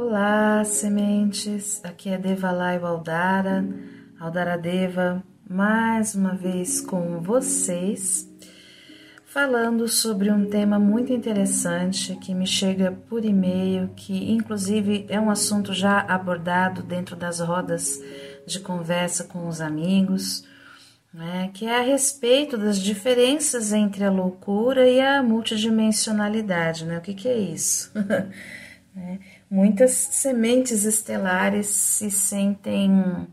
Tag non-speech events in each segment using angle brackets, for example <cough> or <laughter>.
Olá, sementes. Aqui é Devalai Aldara, Aldara Deva, mais uma vez com vocês, falando sobre um tema muito interessante que me chega por e-mail, que inclusive é um assunto já abordado dentro das rodas de conversa com os amigos, né, que é a respeito das diferenças entre a loucura e a multidimensionalidade. Né? O que, que é isso? <laughs> né? Muitas sementes estelares se sentem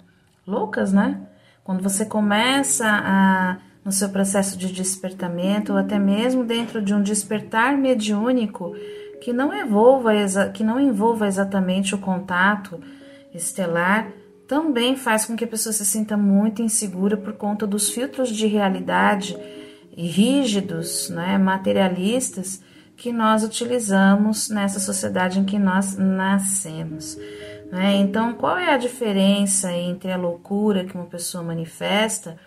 loucas, né? Quando você começa a, no seu processo de despertamento, ou até mesmo dentro de um despertar mediúnico que não envolva, que não envolva exatamente o contato estelar, também faz com que a pessoa se sinta muito insegura por conta dos filtros de realidade rígidos, né, materialistas, que nós utilizamos nessa sociedade em que nós nascemos. Né? Então, qual é a diferença entre a loucura que uma pessoa manifesta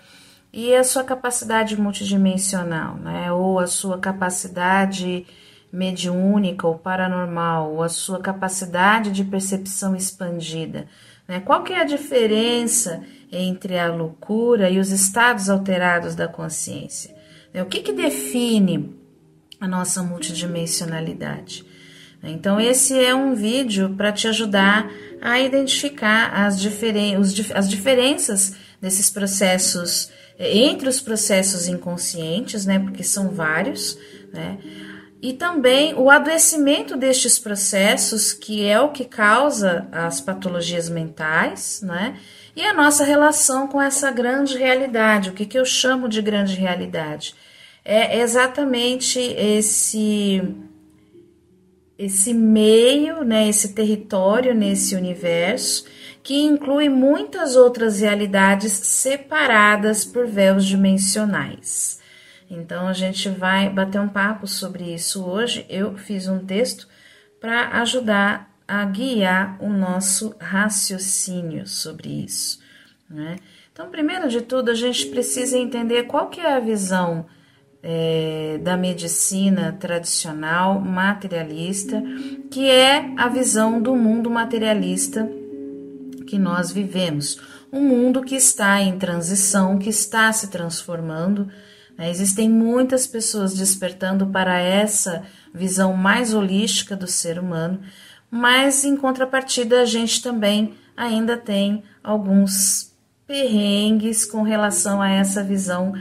e a sua capacidade multidimensional, né? ou a sua capacidade mediúnica ou paranormal, ou a sua capacidade de percepção expandida? Né? Qual que é a diferença entre a loucura e os estados alterados da consciência? O que, que define a nossa multidimensionalidade. Então, esse é um vídeo para te ajudar a identificar as, diferen os, as diferenças desses processos, eh, entre os processos inconscientes, né, porque são vários, né, e também o adoecimento destes processos, que é o que causa as patologias mentais, né, e a nossa relação com essa grande realidade, o que, que eu chamo de grande realidade é exatamente esse esse meio, né, esse território nesse universo que inclui muitas outras realidades separadas por véus dimensionais. Então a gente vai bater um papo sobre isso hoje. Eu fiz um texto para ajudar a guiar o nosso raciocínio sobre isso. Né? Então, primeiro de tudo, a gente precisa entender qual que é a visão é, da medicina tradicional materialista, que é a visão do mundo materialista que nós vivemos. Um mundo que está em transição, que está se transformando. Né? Existem muitas pessoas despertando para essa visão mais holística do ser humano, mas em contrapartida a gente também ainda tem alguns perrengues com relação a essa visão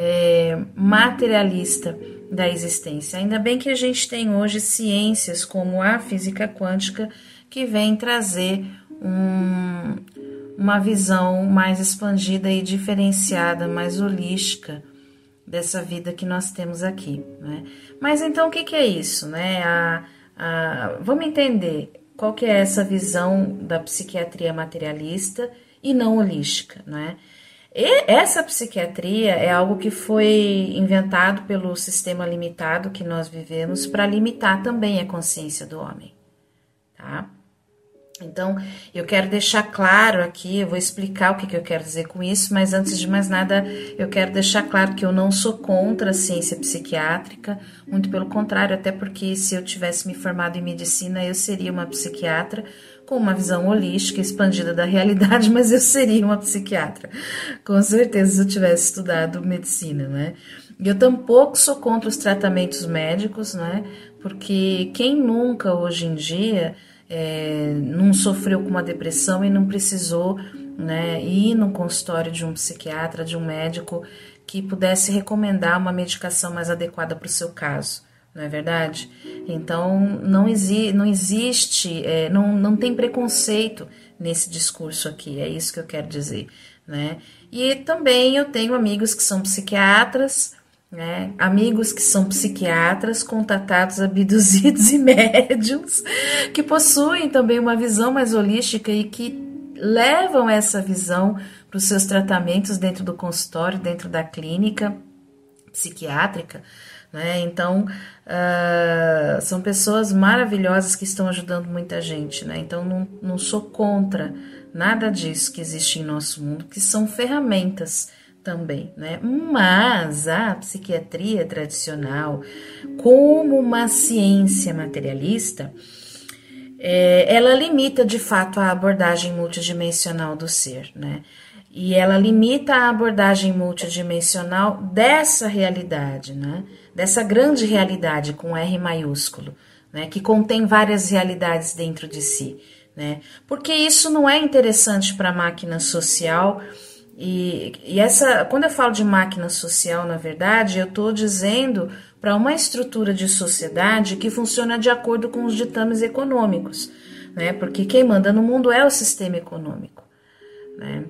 é, materialista da existência. Ainda bem que a gente tem hoje ciências como a física quântica que vem trazer um, uma visão mais expandida e diferenciada, mais holística dessa vida que nós temos aqui. Né? Mas então o que, que é isso? Né? A, a, vamos entender qual que é essa visão da psiquiatria materialista e não holística. Né? E essa psiquiatria é algo que foi inventado pelo sistema limitado que nós vivemos para limitar também a consciência do homem, tá? Então, eu quero deixar claro aqui, eu vou explicar o que, que eu quero dizer com isso, mas antes de mais nada, eu quero deixar claro que eu não sou contra a ciência psiquiátrica, muito pelo contrário, até porque se eu tivesse me formado em medicina, eu seria uma psiquiatra, com uma visão holística expandida da realidade, <laughs> mas eu seria uma psiquiatra, com certeza, se eu tivesse estudado medicina, né? Eu tampouco sou contra os tratamentos médicos, né? Porque quem nunca hoje em dia é, não sofreu com uma depressão e não precisou né, ir no consultório de um psiquiatra, de um médico que pudesse recomendar uma medicação mais adequada para o seu caso não é verdade? Então, não, exi não existe, é, não, não tem preconceito nesse discurso aqui, é isso que eu quero dizer, né? E também eu tenho amigos que são psiquiatras, né? Amigos que são psiquiatras, contatados, abduzidos e <laughs> médiums, que possuem também uma visão mais holística e que levam essa visão para os seus tratamentos dentro do consultório, dentro da clínica psiquiátrica, né? Então, uh, são pessoas maravilhosas que estão ajudando muita gente. Né? Então, não, não sou contra nada disso que existe em nosso mundo, que são ferramentas também, né? Mas a psiquiatria tradicional, como uma ciência materialista, é, ela limita de fato a abordagem multidimensional do ser, né? E ela limita a abordagem multidimensional dessa realidade, né? Dessa grande realidade com R maiúsculo, né? Que contém várias realidades dentro de si, né? Porque isso não é interessante para a máquina social. E, e essa, quando eu falo de máquina social, na verdade, eu estou dizendo para uma estrutura de sociedade que funciona de acordo com os ditames econômicos, né? Porque quem manda no mundo é o sistema econômico, né?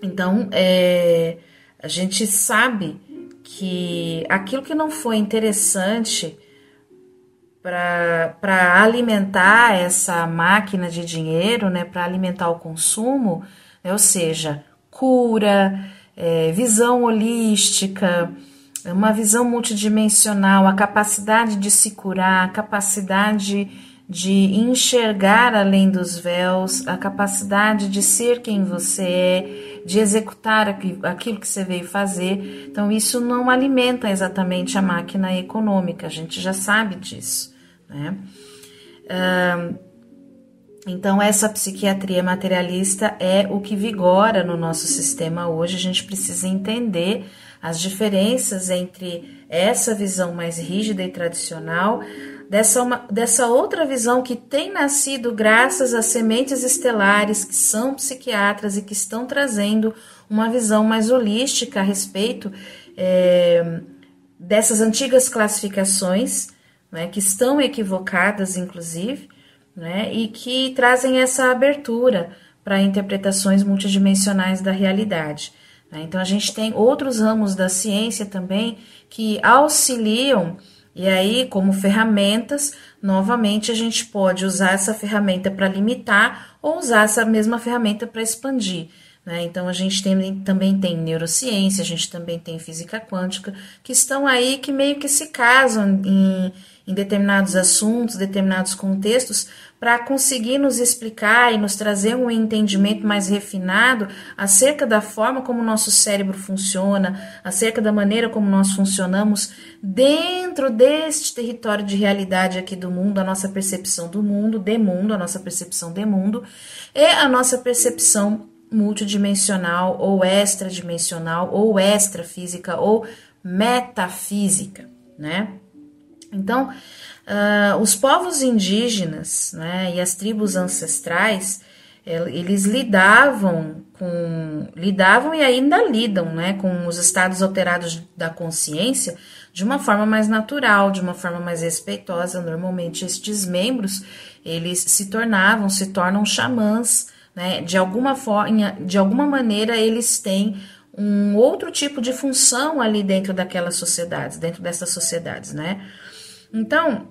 Então, é, a gente sabe que aquilo que não foi interessante para alimentar essa máquina de dinheiro, né, para alimentar o consumo, né, ou seja, cura, é, visão holística, uma visão multidimensional, a capacidade de se curar, a capacidade de enxergar além dos véus, a capacidade de ser quem você é, de executar aquilo que você veio fazer. Então, isso não alimenta exatamente a máquina econômica, a gente já sabe disso. Né? então, essa psiquiatria materialista é o que vigora no nosso sistema hoje. A gente precisa entender as diferenças entre essa visão mais rígida e tradicional dessa, uma, dessa outra visão que tem nascido graças às sementes estelares que são psiquiatras e que estão trazendo uma visão mais holística a respeito é, dessas antigas classificações, né, que estão equivocadas, inclusive, né, e que trazem essa abertura para interpretações multidimensionais da realidade. Né. Então, a gente tem outros ramos da ciência também que auxiliam e aí, como ferramentas, novamente a gente pode usar essa ferramenta para limitar ou usar essa mesma ferramenta para expandir. Né? Então, a gente tem, também tem neurociência, a gente também tem física quântica, que estão aí que meio que se casam em, em determinados assuntos, determinados contextos, para conseguir nos explicar e nos trazer um entendimento mais refinado acerca da forma como o nosso cérebro funciona, acerca da maneira como nós funcionamos dentro deste território de realidade aqui do mundo, a nossa percepção do mundo, de mundo, a nossa percepção de mundo e a nossa percepção multidimensional ou extradimensional ou extrafísica ou metafísica, né? Então, uh, os povos indígenas né, e as tribos ancestrais, eles lidavam com lidavam e ainda lidam né, com os estados alterados da consciência de uma forma mais natural, de uma forma mais respeitosa. Normalmente estes membros eles se tornavam, se tornam xamãs, né? De alguma forma, de alguma maneira eles têm um outro tipo de função ali dentro daquelas sociedades, dentro dessas sociedades, né? Então,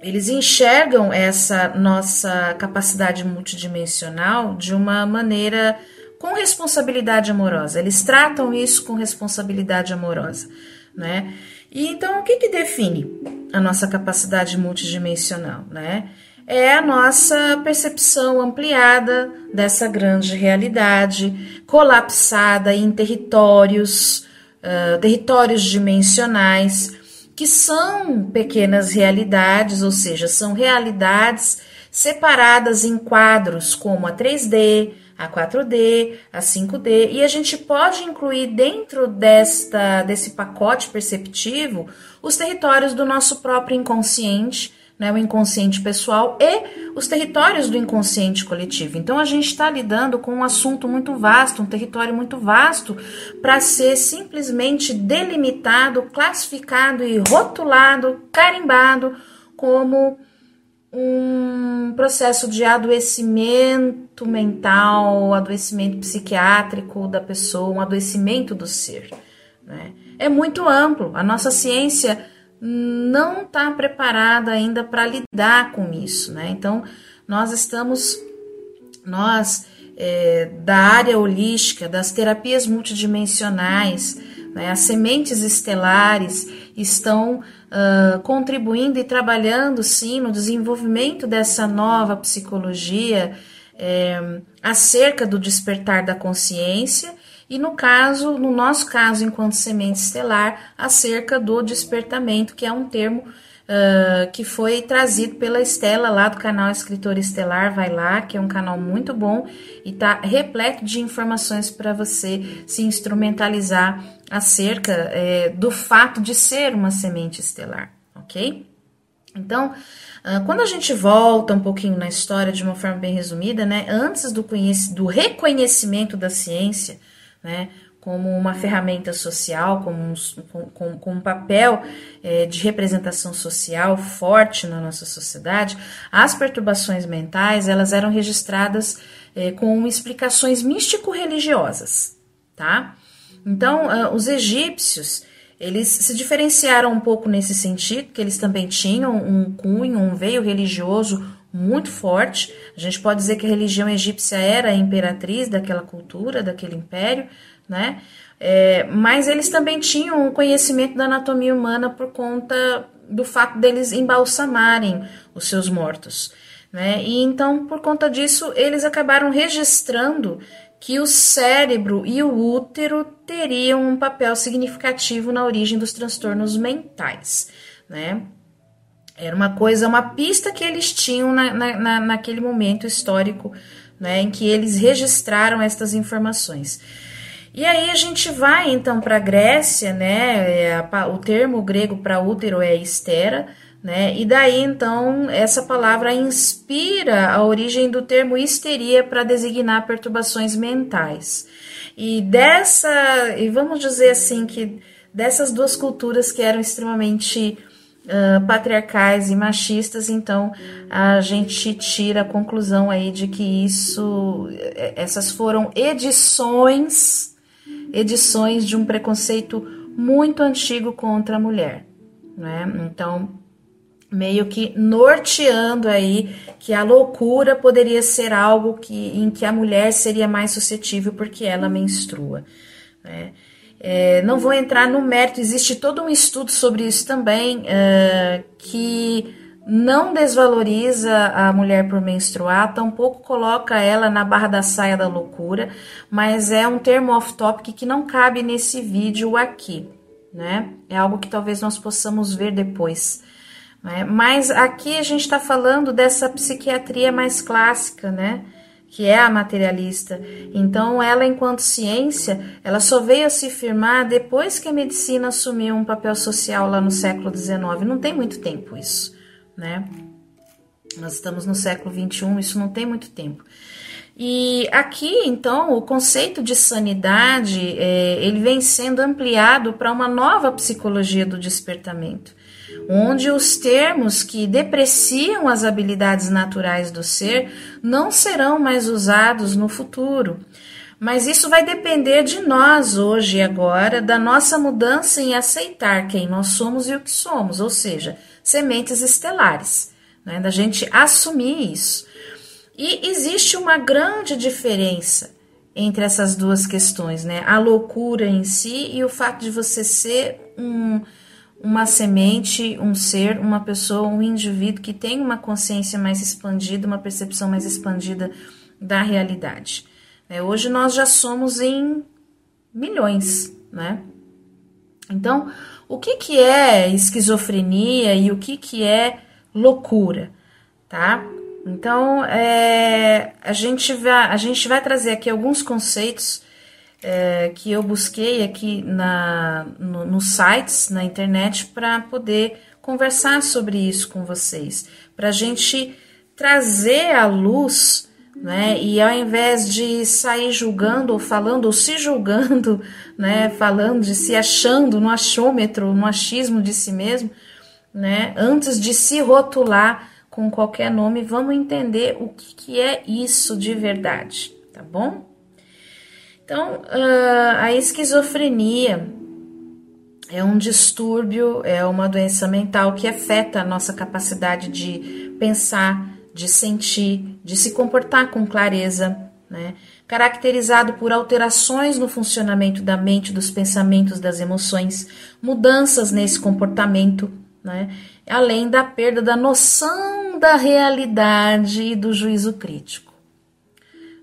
eles enxergam essa nossa capacidade multidimensional de uma maneira com responsabilidade amorosa. Eles tratam isso com responsabilidade amorosa, né? E então o que, que define a nossa capacidade multidimensional, né? É a nossa percepção ampliada dessa grande realidade, colapsada em territórios, uh, territórios dimensionais que são pequenas realidades, ou seja, são realidades separadas em quadros como a 3D, a 4D, a 5D, e a gente pode incluir dentro desta desse pacote perceptivo os territórios do nosso próprio inconsciente, né, o inconsciente pessoal e os territórios do inconsciente coletivo. Então a gente está lidando com um assunto muito vasto, um território muito vasto, para ser simplesmente delimitado, classificado e rotulado, carimbado como um processo de adoecimento mental, adoecimento psiquiátrico da pessoa, um adoecimento do ser. Né? É muito amplo. A nossa ciência não está preparada ainda para lidar com isso, né? Então, nós estamos, nós é, da área holística, das terapias multidimensionais, né, as sementes estelares estão uh, contribuindo e trabalhando sim no desenvolvimento dessa nova psicologia é, acerca do despertar da consciência e no caso, no nosso caso, enquanto semente estelar, acerca do despertamento, que é um termo uh, que foi trazido pela Estela lá do canal Escritor Estelar, vai lá, que é um canal muito bom e tá repleto de informações para você se instrumentalizar acerca é, do fato de ser uma semente estelar, ok? Então, uh, quando a gente volta um pouquinho na história de uma forma bem resumida, né, antes do, do reconhecimento da ciência, né, como uma ferramenta social, como um, com, com um papel é, de representação social forte na nossa sociedade, as perturbações mentais elas eram registradas é, com explicações místico-religiosas, tá? Então, uh, os egípcios eles se diferenciaram um pouco nesse sentido, que eles também tinham um cunho, um veio religioso muito forte. A gente pode dizer que a religião egípcia era a imperatriz daquela cultura, daquele império, né? É, mas eles também tinham um conhecimento da anatomia humana por conta do fato deles embalsamarem os seus mortos. Né? E então, por conta disso, eles acabaram registrando que o cérebro e o útero teriam um papel significativo na origem dos transtornos mentais, né? Era uma coisa, uma pista que eles tinham na, na, naquele momento histórico, né, em que eles registraram estas informações. E aí a gente vai então para a Grécia, né? É, o termo grego para útero é estera, né? E daí então essa palavra inspira a origem do termo histeria para designar perturbações mentais. E dessa, e vamos dizer assim que dessas duas culturas que eram extremamente uh, patriarcais e machistas, então a gente tira a conclusão aí de que isso, essas foram edições, edições de um preconceito muito antigo contra a mulher, né? Então meio que norteando aí que a loucura poderia ser algo que, em que a mulher seria mais suscetível porque ela menstrua. Né? É, não vou entrar no mérito, existe todo um estudo sobre isso também, é, que não desvaloriza a mulher por menstruar, tampouco coloca ela na barra da saia da loucura, mas é um termo off-topic que não cabe nesse vídeo aqui, né? É algo que talvez nós possamos ver depois. Né? Mas aqui a gente está falando dessa psiquiatria mais clássica, né? Que é a materialista. Então, ela, enquanto ciência, ela só veio a se firmar depois que a medicina assumiu um papel social lá no século XIX. Não tem muito tempo isso, né? Nós estamos no século XXI, isso não tem muito tempo. E aqui, então, o conceito de sanidade, é, ele vem sendo ampliado para uma nova psicologia do despertamento onde os termos que depreciam as habilidades naturais do ser não serão mais usados no futuro. Mas isso vai depender de nós hoje e agora, da nossa mudança em aceitar quem nós somos e o que somos, ou seja, sementes estelares, né? da gente assumir isso. E existe uma grande diferença entre essas duas questões, né? A loucura em si e o fato de você ser um uma semente, um ser, uma pessoa, um indivíduo que tem uma consciência mais expandida, uma percepção mais expandida da realidade. É, hoje nós já somos em milhões, né? Então, o que, que é esquizofrenia e o que, que é loucura, tá? Então, é, a, gente vai, a gente vai trazer aqui alguns conceitos é, que eu busquei aqui na, no, nos sites, na internet, para poder conversar sobre isso com vocês, para a gente trazer à luz, né? E ao invés de sair julgando ou falando ou se julgando, <laughs> né? Falando de se achando no achômetro, no achismo de si mesmo, né? Antes de se rotular com qualquer nome, vamos entender o que, que é isso de verdade, tá bom? Então, ah, a esquizofrenia é um distúrbio, é uma doença mental que afeta a nossa capacidade de pensar, de sentir, de se comportar com clareza, né? caracterizado por alterações no funcionamento da mente, dos pensamentos, das emoções, mudanças nesse comportamento, né? além da perda da noção da realidade e do juízo crítico.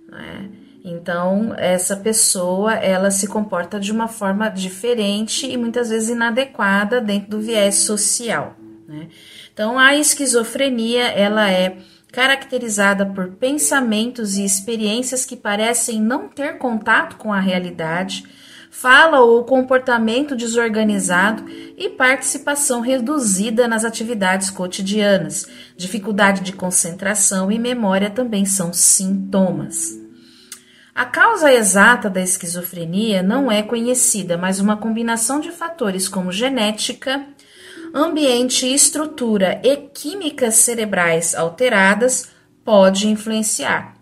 Né? Então, essa pessoa, ela se comporta de uma forma diferente e muitas vezes inadequada dentro do viés social, Né? Então, a esquizofrenia ela é caracterizada por pensamentos e experiências que parecem não ter contato com a realidade, fala ou comportamento desorganizado e participação reduzida nas atividades cotidianas. Dificuldade de concentração e memória também são sintomas. A causa exata da esquizofrenia não é conhecida, mas uma combinação de fatores como genética, ambiente, estrutura e químicas cerebrais alteradas pode influenciar.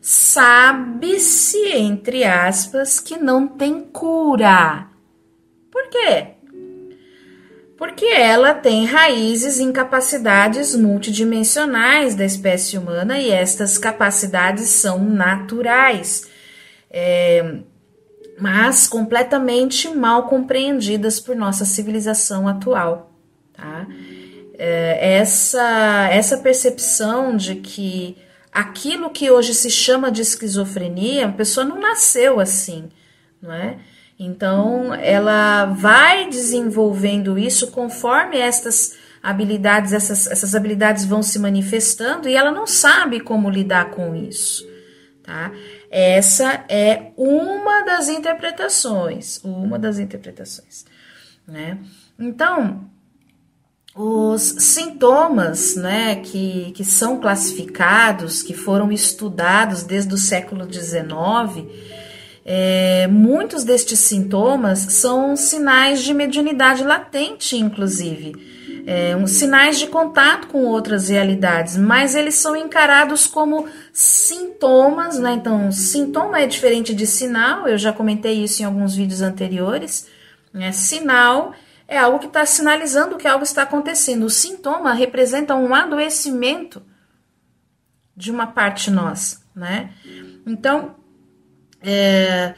Sabe-se, entre aspas, que não tem cura. Por quê? Porque ela tem raízes em capacidades multidimensionais da espécie humana e estas capacidades são naturais é, mas completamente mal compreendidas por nossa civilização atual. Tá? É, essa, essa percepção de que aquilo que hoje se chama de esquizofrenia, a pessoa não nasceu assim, não é? Então, ela vai desenvolvendo isso conforme estas habilidades, essas, essas habilidades vão se manifestando e ela não sabe como lidar com isso, tá? Essa é uma das interpretações, uma das interpretações, né? Então, os sintomas, né, que, que são classificados, que foram estudados desde o século XIX, é, muitos destes sintomas são sinais de mediunidade latente, inclusive é, um, sinais de contato com outras realidades, mas eles são encarados como sintomas, né? Então, sintoma é diferente de sinal, eu já comentei isso em alguns vídeos anteriores. Né? Sinal é algo que está sinalizando que algo está acontecendo. O sintoma representa um adoecimento de uma parte nossa, né? Então, é,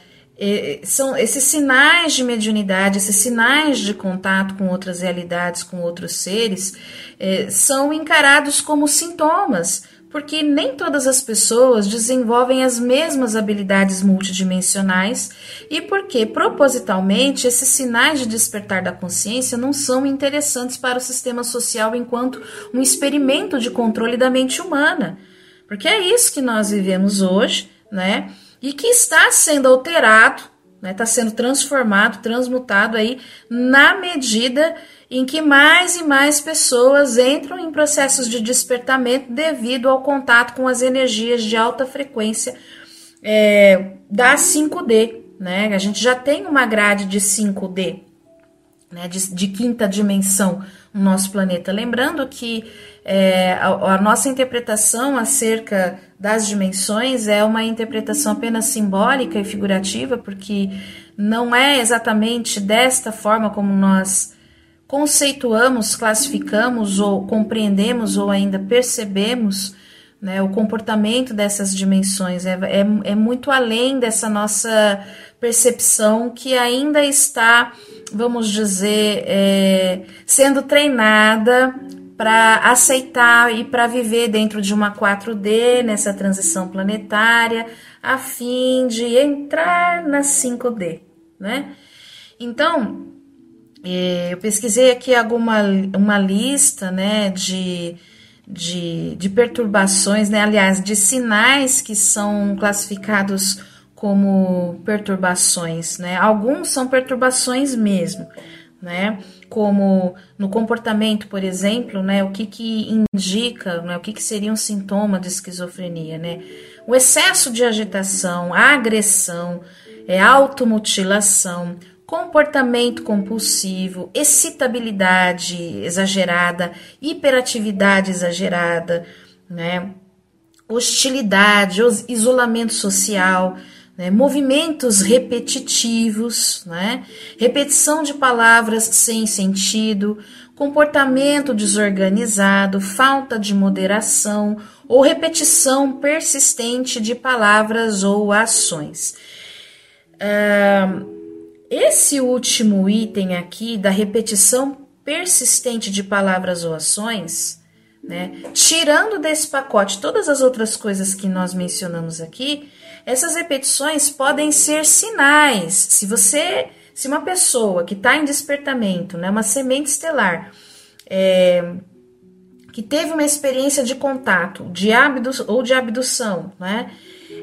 são esses sinais de mediunidade, esses sinais de contato com outras realidades, com outros seres, é, são encarados como sintomas, porque nem todas as pessoas desenvolvem as mesmas habilidades multidimensionais e porque, propositalmente, esses sinais de despertar da consciência não são interessantes para o sistema social enquanto um experimento de controle da mente humana. Porque é isso que nós vivemos hoje, né? E que está sendo alterado, está né, tá sendo transformado, transmutado aí na medida em que mais e mais pessoas entram em processos de despertamento devido ao contato com as energias de alta frequência é, da 5D. Né? A gente já tem uma grade de 5D, né, de, de quinta dimensão no nosso planeta. Lembrando que é, a, a, nossa interpretação acerca das dimensões é uma interpretação apenas simbólica e figurativa, porque não é exatamente desta forma como nós conceituamos, classificamos ou compreendemos ou ainda percebemos né, o comportamento dessas dimensões. É, é, é muito além dessa nossa percepção que ainda está, vamos dizer, é, sendo treinada para aceitar e para viver dentro de uma 4D nessa transição planetária, a fim de entrar na 5D, né? Então, é, eu pesquisei aqui alguma uma lista, né, de, de, de perturbações, né, aliás, de sinais que são classificados como perturbações, né? Alguns são perturbações mesmo, né? Como no comportamento, por exemplo, né? O que que indica, né? O que que seria um sintoma de esquizofrenia, né? O excesso de agitação, agressão, é, automutilação, comportamento compulsivo, excitabilidade exagerada, hiperatividade exagerada, né? Hostilidade, isolamento social, né, movimentos repetitivos, né, repetição de palavras sem sentido, comportamento desorganizado, falta de moderação ou repetição persistente de palavras ou ações. Uh, esse último item aqui da repetição persistente de palavras ou ações, né, tirando desse pacote todas as outras coisas que nós mencionamos aqui, essas repetições podem ser sinais. Se você, se uma pessoa que está em despertamento, né, uma semente estelar, é, que teve uma experiência de contato, de abdu ou de abdução, né?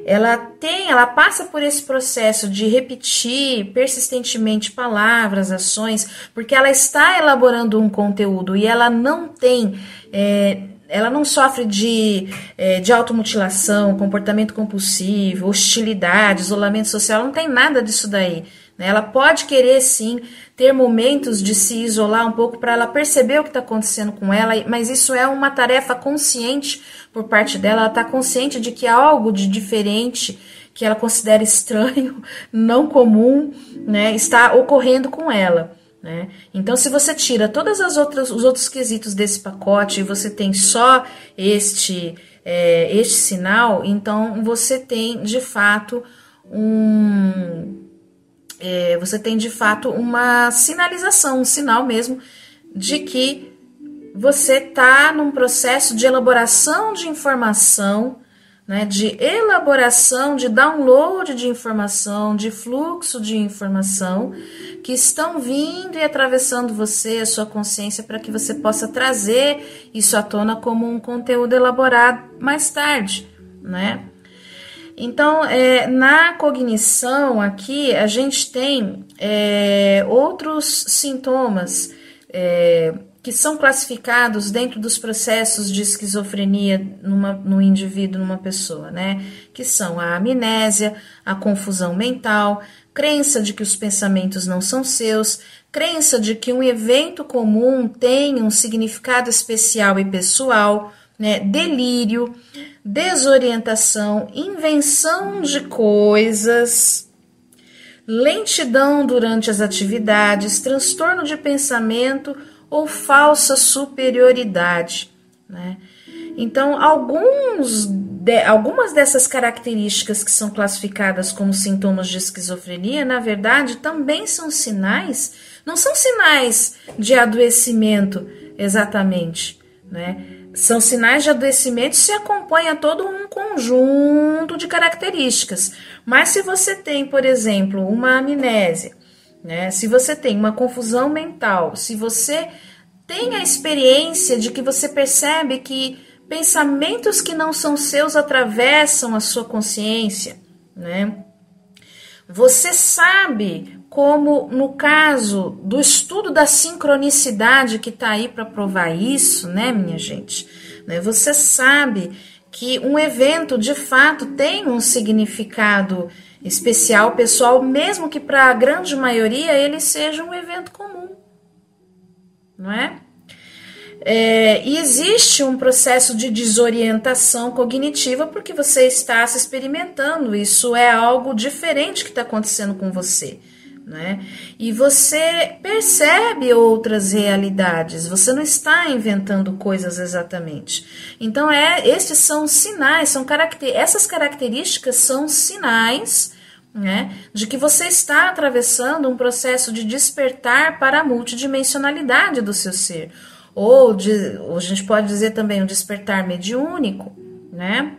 Ela tem, ela passa por esse processo de repetir persistentemente palavras, ações, porque ela está elaborando um conteúdo e ela não tem é, ela não sofre de, é, de automutilação, comportamento compulsivo, hostilidade, isolamento social, não tem nada disso daí. Né? Ela pode querer sim ter momentos de se isolar um pouco para ela perceber o que está acontecendo com ela, mas isso é uma tarefa consciente por parte dela. Ela está consciente de que há algo de diferente que ela considera estranho, <laughs> não comum, né, está ocorrendo com ela. Né? Então, se você tira outras os outros quesitos desse pacote e você tem só este é, este sinal, então você tem de fato um é, você tem de fato uma sinalização, um sinal mesmo de que você está num processo de elaboração de informação né, de elaboração, de download de informação, de fluxo de informação que estão vindo e atravessando você, a sua consciência, para que você possa trazer isso à tona como um conteúdo elaborado mais tarde, né? Então, é, na cognição aqui, a gente tem é, outros sintomas é, que são classificados dentro dos processos de esquizofrenia numa, no indivíduo, numa pessoa, né? Que são a amnésia, a confusão mental, crença de que os pensamentos não são seus, crença de que um evento comum tem um significado especial e pessoal, né? Delírio, desorientação, invenção de coisas, lentidão durante as atividades, transtorno de pensamento ou falsa superioridade. Né? Então, alguns de, algumas dessas características que são classificadas como sintomas de esquizofrenia, na verdade, também são sinais, não são sinais de adoecimento exatamente, né? São sinais de adoecimento se acompanha todo um conjunto de características. Mas se você tem, por exemplo, uma amnésia, né? Se você tem uma confusão mental, se você tem a experiência de que você percebe que pensamentos que não são seus atravessam a sua consciência, né? Você sabe como no caso do estudo da sincronicidade que está aí para provar isso, né, minha gente? Né? Você sabe que um evento de fato tem um significado especial, pessoal, mesmo que para a grande maioria ele seja um evento comum, não é? é? E existe um processo de desorientação cognitiva porque você está se experimentando, isso é algo diferente que está acontecendo com você. Né? E você percebe outras realidades, você não está inventando coisas exatamente. Então, é, estes são sinais, são caracter, essas características são sinais né, de que você está atravessando um processo de despertar para a multidimensionalidade do seu ser. Ou, de, ou a gente pode dizer também um despertar mediúnico, né?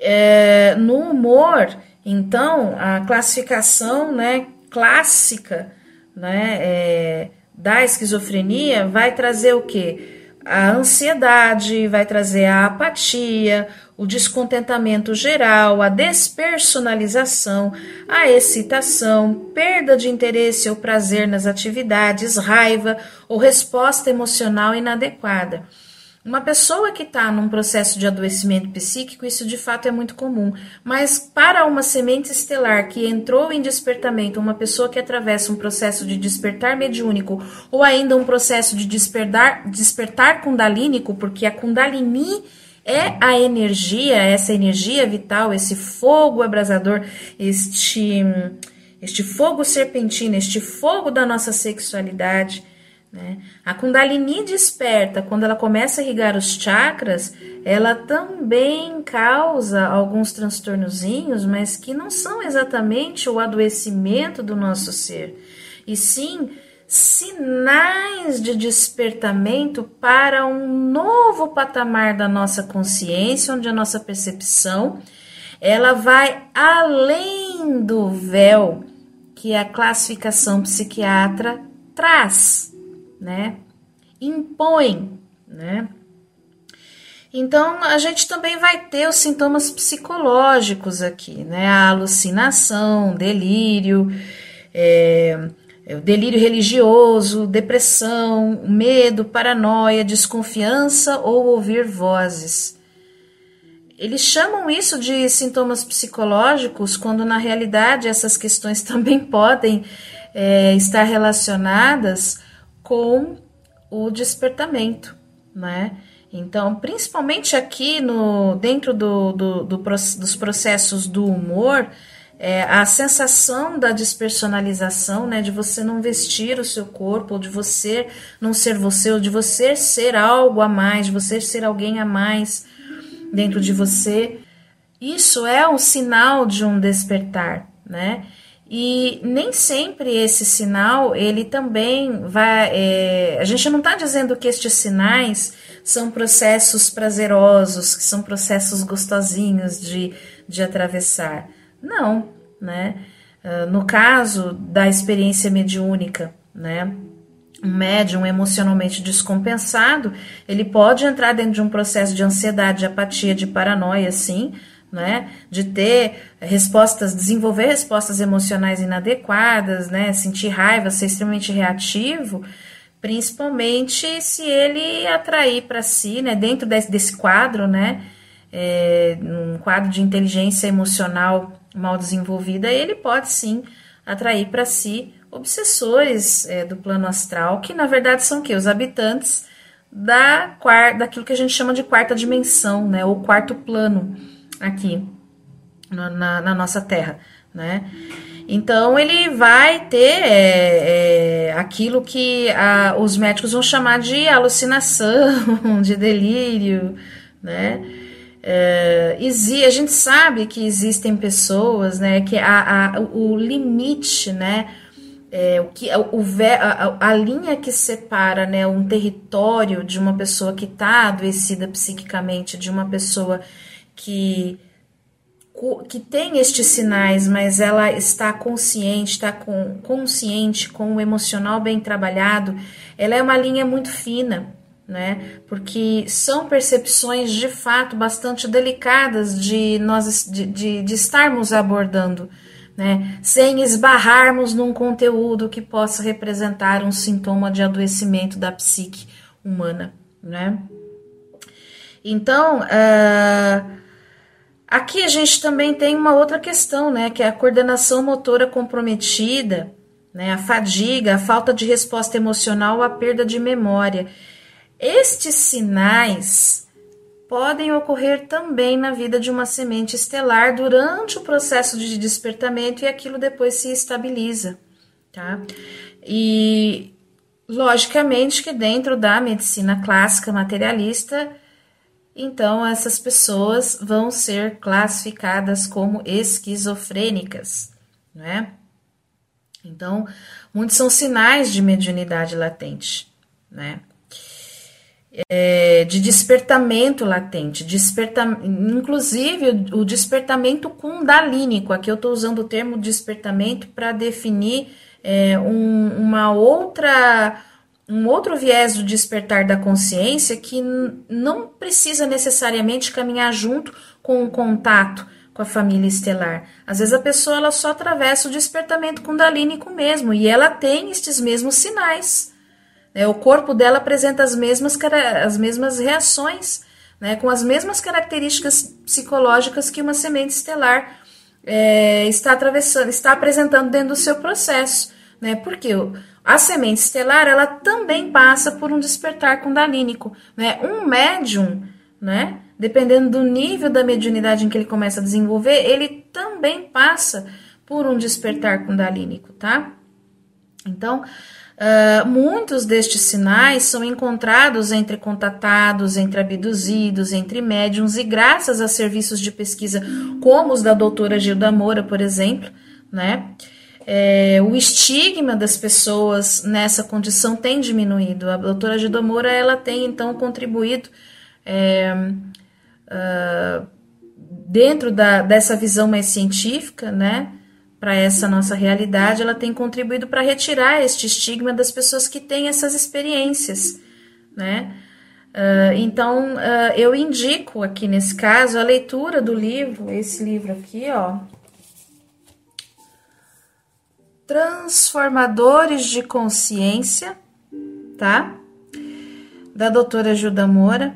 É, no humor, então, a classificação né, clássica né, é, da esquizofrenia vai trazer o que? A ansiedade, vai trazer a apatia, o descontentamento geral, a despersonalização, a excitação, perda de interesse ou prazer nas atividades, raiva ou resposta emocional inadequada. Uma pessoa que está num processo de adoecimento psíquico, isso de fato é muito comum. Mas para uma semente estelar que entrou em despertamento, uma pessoa que atravessa um processo de despertar mediúnico ou ainda um processo de despertar, despertar kundalínico, porque a kundalini é a energia, essa energia vital, esse fogo abrasador, este, este fogo serpentino, este fogo da nossa sexualidade né? A Kundalini desperta, quando ela começa a irrigar os chakras, ela também causa alguns transtornozinhos, mas que não são exatamente o adoecimento do nosso ser, e sim sinais de despertamento para um novo patamar da nossa consciência, onde a nossa percepção ela vai além do véu que a classificação psiquiatra traz né? impõem, né? Então, a gente também vai ter os sintomas psicológicos aqui, né? A alucinação, delírio, é, é, o delírio religioso, depressão, medo, paranoia, desconfiança ou ouvir vozes. Eles chamam isso de sintomas psicológicos, quando na realidade essas questões <laughs> também podem é, estar relacionadas com o despertamento, né? Então, principalmente aqui no dentro do, do, do dos processos do humor, é, a sensação da despersonalização, né, de você não vestir o seu corpo, ou de você não ser você, ou de você ser algo a mais, de você ser alguém a mais dentro de você, isso é um sinal de um despertar, né? E nem sempre esse sinal ele também vai. É, a gente não está dizendo que estes sinais são processos prazerosos, que são processos gostosinhos de, de atravessar. Não, né? Uh, no caso da experiência mediúnica, né? Um médium emocionalmente descompensado, ele pode entrar dentro de um processo de ansiedade, de apatia, de paranoia, sim, né? De ter respostas, desenvolver respostas emocionais inadequadas, né? Sentir raiva, ser extremamente reativo, principalmente se ele atrair para si, né? Dentro desse, desse quadro, né? É, um quadro de inteligência emocional mal desenvolvida, ele pode sim atrair para si obsessores é, do plano astral, que na verdade são que os habitantes da daquilo que a gente chama de quarta dimensão, né? Ou quarto plano aqui na, na, nossa Terra, né? Então ele vai ter é, é, aquilo que a, os médicos vão chamar de alucinação, <laughs> de delírio, né? É, a gente sabe que existem pessoas, né, que a, a, o limite, né, é, o que o, a, a, linha que separa, né, um território de uma pessoa que está adoecida psiquicamente de uma pessoa que que tem estes sinais, mas ela está consciente, está com, consciente, com o emocional bem trabalhado, ela é uma linha muito fina, né? Porque são percepções de fato bastante delicadas de nós de, de, de estarmos abordando, né? Sem esbarrarmos num conteúdo que possa representar um sintoma de adoecimento da psique humana, né? Então, uh, Aqui a gente também tem uma outra questão, né, que é a coordenação motora comprometida, né, a fadiga, a falta de resposta emocional, a perda de memória. Estes sinais podem ocorrer também na vida de uma semente estelar durante o processo de despertamento e aquilo depois se estabiliza, tá? E logicamente que dentro da medicina clássica materialista então essas pessoas vão ser classificadas como esquizofrênicas, não é? Então, muitos são sinais de mediunidade latente, né? É, de despertamento latente, desperta, inclusive o, o despertamento kundalínico. Aqui eu estou usando o termo despertamento para definir é, um, uma outra um outro viés do despertar da consciência que não precisa necessariamente caminhar junto com o contato com a família estelar. Às vezes a pessoa ela só atravessa o despertamento kundalínico mesmo e ela tem estes mesmos sinais. Né? O corpo dela apresenta as mesmas, as mesmas reações, né? com as mesmas características psicológicas que uma semente estelar é, está atravessando, está apresentando dentro do seu processo. Né? Porque a semente estelar, ela também passa por um despertar kundalínico, né? Um médium, né? Dependendo do nível da mediunidade em que ele começa a desenvolver, ele também passa por um despertar kundalínico, tá? Então, uh, muitos destes sinais são encontrados entre contatados, entre abduzidos, entre médiums, e graças a serviços de pesquisa como os da doutora Gilda Moura, por exemplo, né? É, o estigma das pessoas nessa condição tem diminuído. A doutora Gilda Moura, ela tem então contribuído é, uh, dentro da, dessa visão mais científica, né, para essa nossa realidade, ela tem contribuído para retirar este estigma das pessoas que têm essas experiências, né? Uh, então, uh, eu indico aqui nesse caso a leitura do livro, esse livro aqui, ó. Transformadores de Consciência, tá? Da doutora Juda Moura,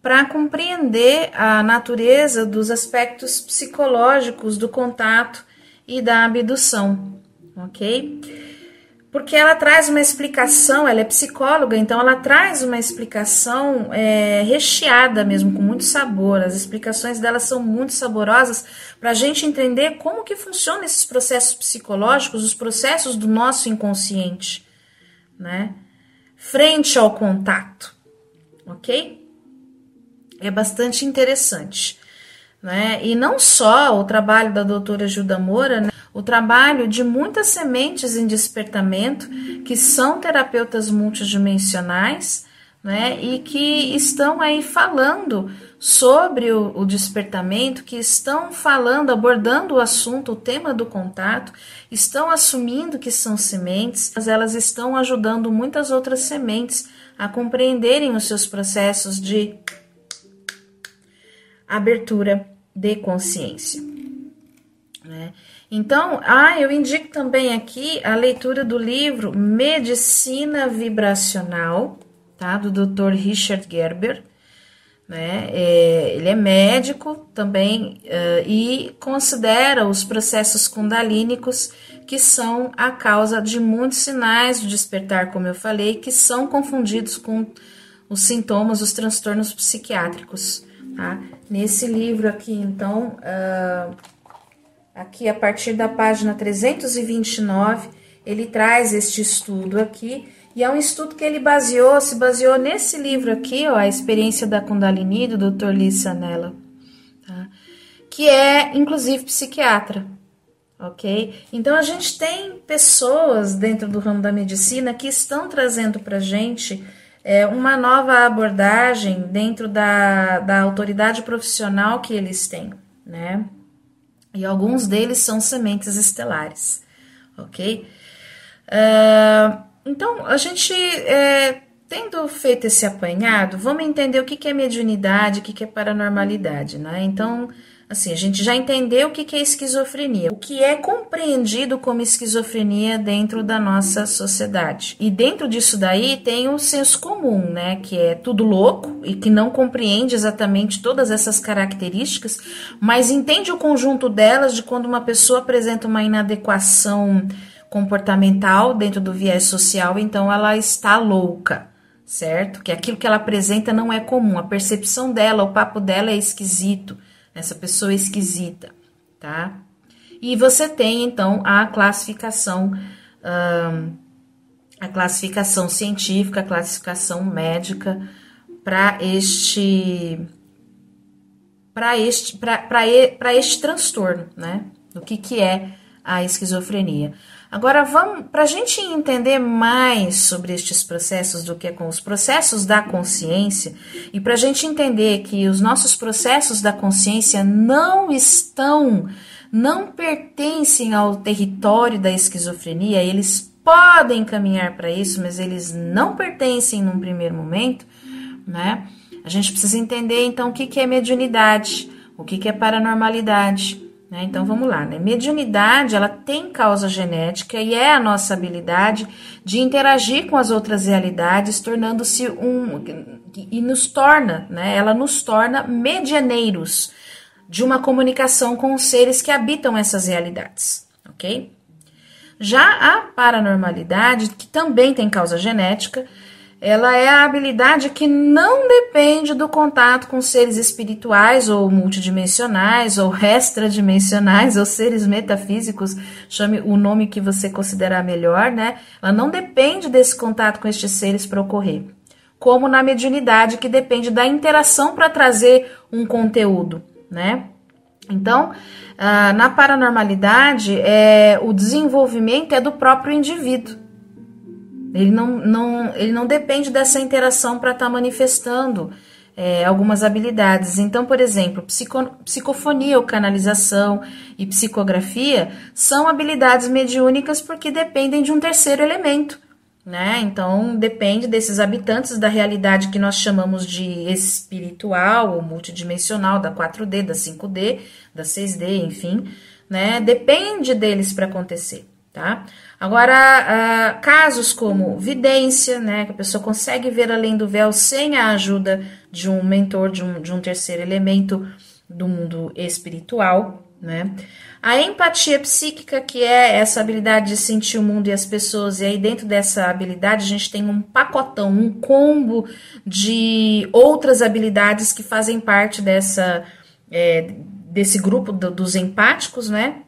para compreender a natureza dos aspectos psicológicos do contato e da abdução, ok? porque ela traz uma explicação, ela é psicóloga, então ela traz uma explicação é, recheada mesmo, com muito sabor. As explicações dela são muito saborosas para a gente entender como que funcionam esses processos psicológicos, os processos do nosso inconsciente, né? Frente ao contato, ok? É bastante interessante. Né? E não só o trabalho da doutora Juda Moura, né? o trabalho de muitas sementes em despertamento que são terapeutas multidimensionais né, e que estão aí falando sobre o, o, despertamento, que estão falando, abordando o assunto, o tema do contato, estão assumindo que são sementes, mas elas estão ajudando muitas outras sementes a compreenderem os seus processos de abertura de consciência. Né? Então, ah, eu indico também aqui a leitura do livro Medicina Vibracional, tá? Do Dr. Richard Gerber. Né? É, ele é médico também uh, e considera os processos kundalínicos que são a causa de muitos sinais de despertar, como eu falei, que são confundidos com os sintomas, os transtornos psiquiátricos. Tá? Nesse livro aqui, então, uh, Aqui, a partir da página 329, ele traz este estudo aqui, e é um estudo que ele baseou, se baseou nesse livro aqui, ó, A Experiência da Kundalini, do Dr. Lee Sanella, tá? que é, inclusive, psiquiatra, ok? Então, a gente tem pessoas dentro do ramo da medicina que estão trazendo para gente é, uma nova abordagem dentro da, da autoridade profissional que eles têm, né? e alguns deles são sementes estelares, ok? Uh, então, a gente, é, tendo feito esse apanhado, vamos entender o que, que é mediunidade, o que, que é paranormalidade, né? Então, Assim, a gente já entendeu o que é esquizofrenia, o que é compreendido como esquizofrenia dentro da nossa sociedade. E dentro disso daí tem o senso comum, né? Que é tudo louco e que não compreende exatamente todas essas características, mas entende o conjunto delas de quando uma pessoa apresenta uma inadequação comportamental dentro do viés social, então ela está louca certo? Que aquilo que ela apresenta não é comum, a percepção dela, o papo dela é esquisito essa pessoa esquisita, tá? E você tem então a classificação, um, a classificação científica, a classificação médica para este para este para este transtorno, né? Do que que é a esquizofrenia. Agora vamos para a gente entender mais sobre estes processos do que com os processos da consciência e para a gente entender que os nossos processos da consciência não estão, não pertencem ao território da esquizofrenia, eles podem caminhar para isso, mas eles não pertencem num primeiro momento, né? A gente precisa entender então o que, é mediunidade, o que é paranormalidade. Né? Então vamos lá, né? Mediunidade ela tem causa genética e é a nossa habilidade de interagir com as outras realidades, tornando-se um e nos torna, né? Ela nos torna medianeiros de uma comunicação com os seres que habitam essas realidades, ok? Já a paranormalidade, que também tem causa genética, ela é a habilidade que não depende do contato com seres espirituais ou multidimensionais ou extradimensionais ou seres metafísicos, chame o nome que você considerar melhor, né? Ela não depende desse contato com estes seres para ocorrer. Como na mediunidade, que depende da interação para trazer um conteúdo, né? Então, ah, na paranormalidade, é, o desenvolvimento é do próprio indivíduo. Ele não, não, ele não depende dessa interação para estar tá manifestando é, algumas habilidades. Então, por exemplo, psico, psicofonia ou canalização e psicografia são habilidades mediúnicas porque dependem de um terceiro elemento, né? Então depende desses habitantes da realidade que nós chamamos de espiritual ou multidimensional, da 4D, da 5D, da 6D, enfim, né? Depende deles para acontecer, tá? Agora, uh, casos como vidência, né? Que a pessoa consegue ver além do véu sem a ajuda de um mentor, de um, de um terceiro elemento do mundo espiritual, né? A empatia psíquica, que é essa habilidade de sentir o mundo e as pessoas, e aí dentro dessa habilidade a gente tem um pacotão, um combo de outras habilidades que fazem parte dessa é, desse grupo do, dos empáticos, né?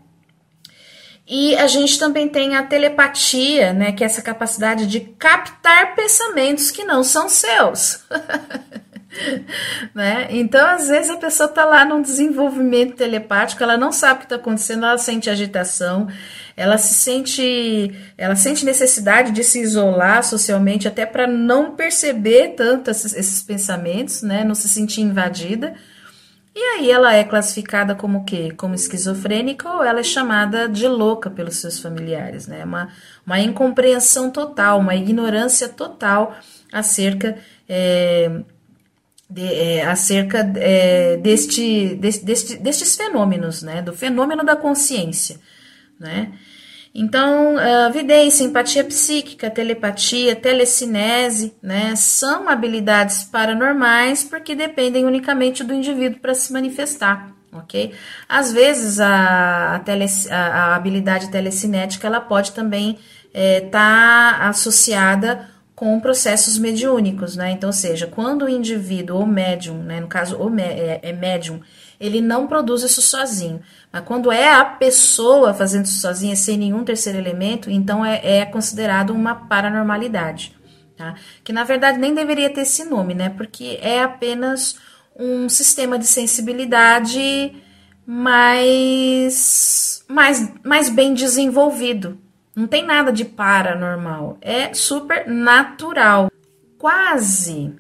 E a gente também tem a telepatia, né, que é essa capacidade de captar pensamentos que não são seus. <laughs> né? Então, às vezes, a pessoa está lá num desenvolvimento telepático, ela não sabe o que está acontecendo, ela sente agitação, ela se sente, ela sente necessidade de se isolar socialmente, até para não perceber tanto esses, esses, pensamentos, né? não se sentir invadida. E aí ela é classificada como o quê? Como esquizofrênica ou ela é chamada de louca pelos seus familiares, né? Uma, uma incompreensão total, uma ignorância total acerca é, de, é, acerca é, deste, deste, destes fenômenos, né? Do fenômeno da consciência, né? Então, uh, vidência, empatia psíquica, telepatia, telecinese, né, são habilidades paranormais porque dependem unicamente do indivíduo para se manifestar, ok? Às vezes, a, a, tele, a, a habilidade telecinética, ela pode também estar é, tá associada com processos mediúnicos, né? Então, ou seja, quando o indivíduo ou médium, né, no caso o é, é médium, ele não produz isso sozinho. Mas quando é a pessoa fazendo isso sozinha, sem nenhum terceiro elemento, então é, é considerado uma paranormalidade. Tá? Que na verdade nem deveria ter esse nome, né? Porque é apenas um sistema de sensibilidade mais, mais, mais bem desenvolvido. Não tem nada de paranormal, é super natural. Quase,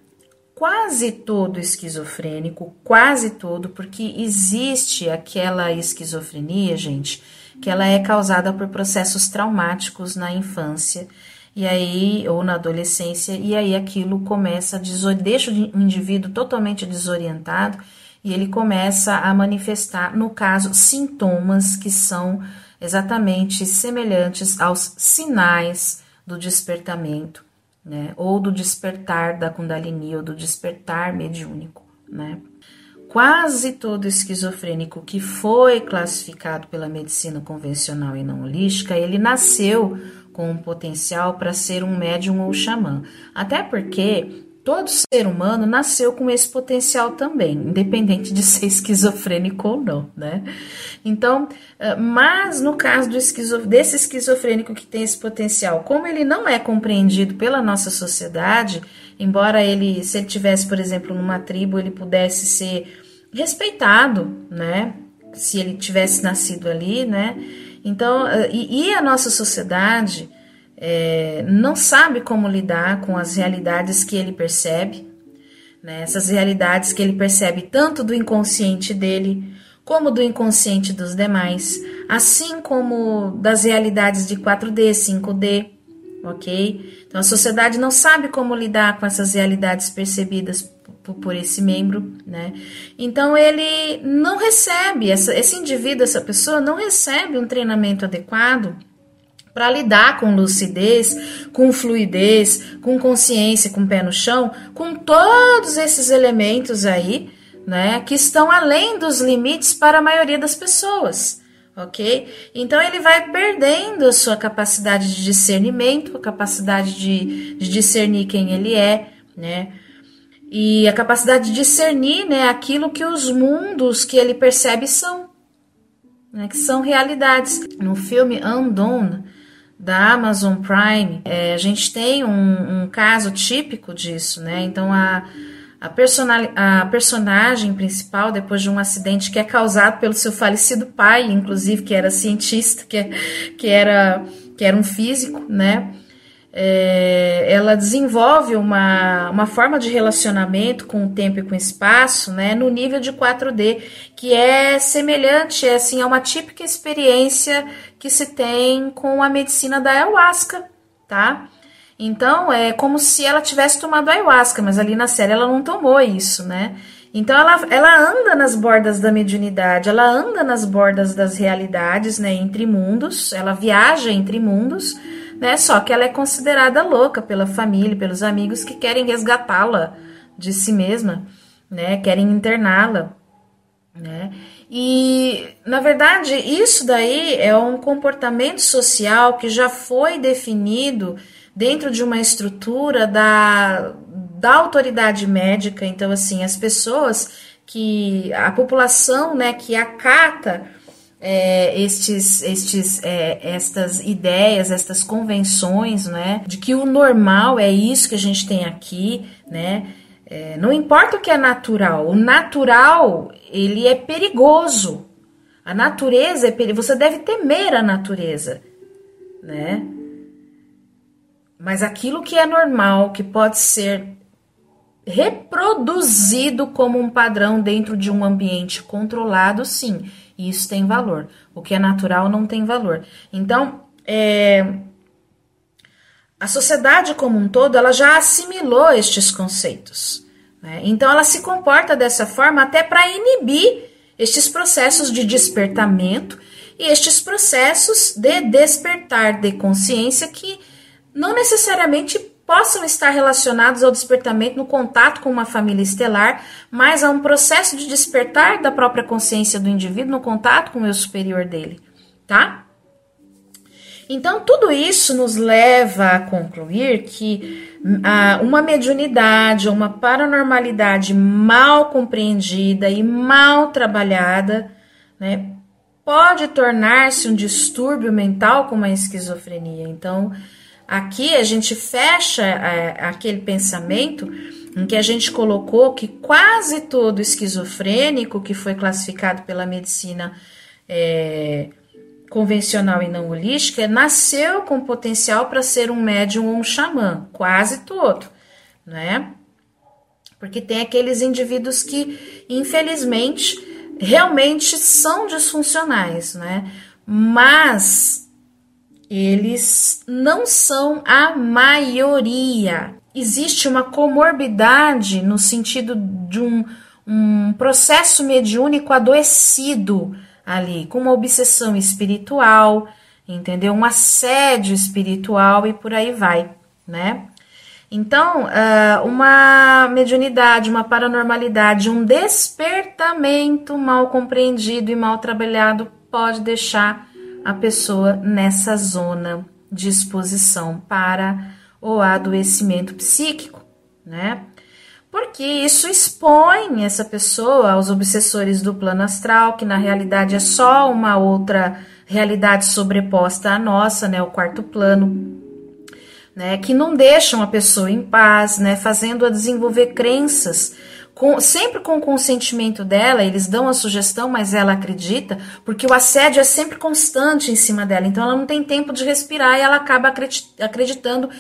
quase todo esquizofrênico, quase todo, porque existe aquela esquizofrenia, gente, que ela é causada por processos traumáticos na infância e aí ou na adolescência e aí aquilo começa a deixa o indivíduo totalmente desorientado e ele começa a manifestar, no caso, sintomas que são exatamente semelhantes aos sinais do despertamento, né? Ou do despertar da Kundalini, ou do despertar mediúnico, né? Quase todo esquizofrênico que foi classificado pela medicina convencional e não holística, ele nasceu com um potencial para ser um médium ou xamã. Até porque Todo ser humano nasceu com esse potencial também, independente de ser <laughs> esquizofrênico ou não, né? Então, eh, mas no caso do esquizo, desse esquizofrênico que tem esse potencial, como ele não é compreendido pela nossa sociedade, embora ele, se ele tivesse, por exemplo, numa tribo, ele pudesse ser respeitado, né? Se ele tivesse nascido ali, né? Então, eh, e, e a nossa sociedade é, não sabe como lidar com as realidades que ele percebe, né? essas realidades que ele percebe tanto do inconsciente dele como do inconsciente dos demais, assim como das realidades de 4D, 5D, ok? Então a sociedade não sabe como lidar com essas realidades percebidas por, esse membro, né? Então ele não recebe, essa, esse indivíduo, essa pessoa não recebe um treinamento adequado para lidar com lucidez, com fluidez, com consciência, com pé no chão, com todos esses elementos aí, né, que estão além dos limites para a maioria das pessoas, ok? Então ele vai perdendo a sua capacidade de discernimento, a capacidade de, de discernir quem ele é, né? E a capacidade de discernir, né, aquilo que os mundos que ele percebe são, né, que são realidades. No filme Undone, da Amazon Prime, é, a gente tem um, um, caso típico disso, né? Então a, a, a personagem principal, depois de um acidente que é causado pelo seu falecido pai, inclusive, que era cientista, que, que, era, que era um físico, né? É, ela desenvolve uma, uma forma de relacionamento com o tempo e com o espaço, né, no nível de 4D, que é semelhante, é, assim, a uma típica experiência que se tem com a medicina da ayahuasca, tá? Então é como se ela tivesse tomado ayahuasca, mas ali na série ela não tomou isso, né? Então ela, ela anda nas bordas da mediunidade, ela anda nas bordas das realidades, né? Entre mundos, ela viaja entre mundos, né? Só que ela é considerada louca pela família, pelos amigos que querem resgatá-la de si mesma, né? Querem interná-la, né? E na verdade isso daí é um comportamento social que já foi definido dentro de uma estrutura da, da autoridade médica. Então, assim, as pessoas que. a população né, que acata é, estes, estes, é, estas ideias, estas convenções, né, de que o normal é isso que a gente tem aqui, né, é, não importa o que é natural, o natural ele é perigoso, a natureza é você deve temer a natureza, né, mas aquilo que é normal, que pode ser reproduzido como um padrão dentro de um ambiente controlado, sim, isso tem valor. O que é natural não tem valor. Então, é, a sociedade como um todo, ela já assimilou estes conceitos. Né? Então, ela se comporta dessa forma até para inibir estes processos de despertamento e estes processos de despertar de consciência que não necessariamente possam estar relacionados ao despertamento no contato com uma família estelar, mas a um processo de despertar da própria consciência do indivíduo no contato com o eu superior dele, tá? Então, tudo isso nos leva a concluir que ah, uma mediunidade ou uma paranormalidade mal compreendida e mal trabalhada né, pode tornar-se um distúrbio mental como a esquizofrenia. Então, Aqui a gente fecha é, aquele pensamento em que a gente colocou que quase todo esquizofrênico que foi classificado pela medicina é, convencional e não holística nasceu com potencial para ser um médium ou um xamã, quase todo, né? Porque tem aqueles indivíduos que, infelizmente, realmente são disfuncionais, né? Mas eles não são a maioria. Existe uma comorbidade no sentido de um, um processo mediúnico adoecido ali, com uma obsessão espiritual, entendeu? Um assédio espiritual e por aí vai, né? Então, uma mediunidade, uma paranormalidade, um despertamento mal compreendido e mal trabalhado pode deixar a pessoa nessa zona de exposição para o adoecimento psíquico, né? Porque isso expõe essa pessoa aos obsessores do plano astral, que na realidade é só uma outra realidade sobreposta à nossa, né, o quarto plano, né, que não deixam a pessoa em paz, né, fazendo-a desenvolver crenças com, sempre com o consentimento dela, eles dão a sugestão, mas ela acredita, porque o assédio é sempre constante em cima dela, então ela não tem tempo de respirar e ela acaba acreditando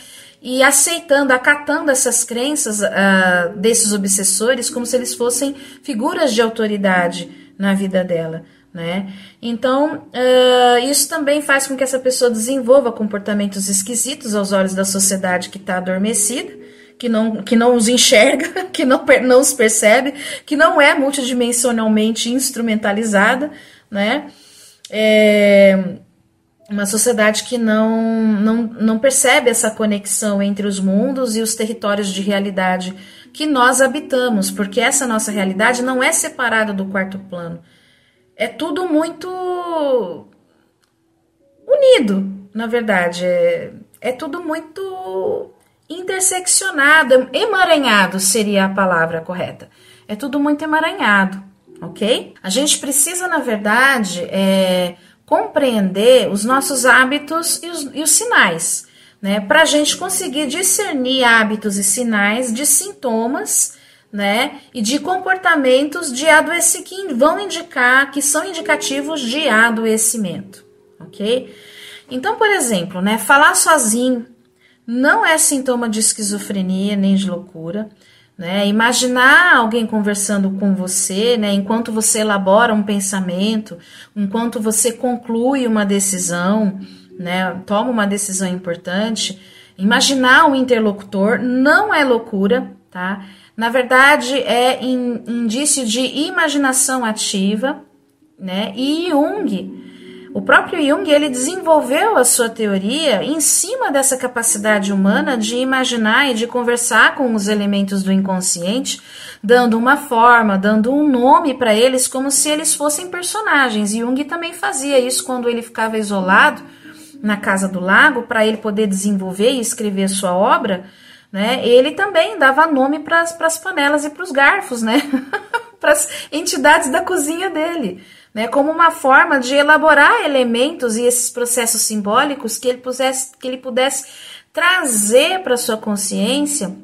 e aceitando, acatando essas crenças uh, desses obsessores como se eles fossem figuras de autoridade na vida dela. Né? Então, uh, isso também faz com que essa pessoa desenvolva comportamentos esquisitos aos olhos da sociedade que está adormecida que não, que não os enxerga, <laughs> que não, não os percebe, que não é multidimensionalmente instrumentalizada, né? É uma sociedade que não, não, não percebe essa conexão entre os mundos e os territórios de realidade que nós habitamos, porque essa nossa realidade não é separada do quarto plano. É tudo muito unido, na verdade. É, é tudo muito interseccionado, emaranhado seria a palavra correta. É tudo muito emaranhado, ok? A gente precisa, na verdade, é, compreender os nossos hábitos e os, e os sinais, né? Para a gente conseguir discernir hábitos e sinais de sintomas, né? E de comportamentos de adoecimento que vão indicar, que são indicativos de adoecimento, ok? Então, por exemplo, né? Falar sozinho não é sintoma de esquizofrenia nem de loucura. Né? Imaginar alguém conversando com você, né? enquanto você elabora um pensamento, enquanto você conclui uma decisão, né? toma uma decisão importante, Imaginar o interlocutor não é loucura, tá? Na verdade, é indício de imaginação ativa, né? E Jung, o próprio Jung, ele desenvolveu a sua teoria em cima dessa capacidade humana de imaginar e de conversar com os elementos do inconsciente, dando uma forma, dando um nome para eles como se eles fossem personagens. Jung também fazia isso quando ele ficava isolado na casa do lago para ele poder desenvolver e escrever sua obra, né? Ele também dava nome para as panelas e para os garfos, né? <laughs> para as entidades da cozinha dele, né? Como uma forma de elaborar elementos e esses processos simbólicos que ele pudesse, que ele pudesse trazer para sua consciência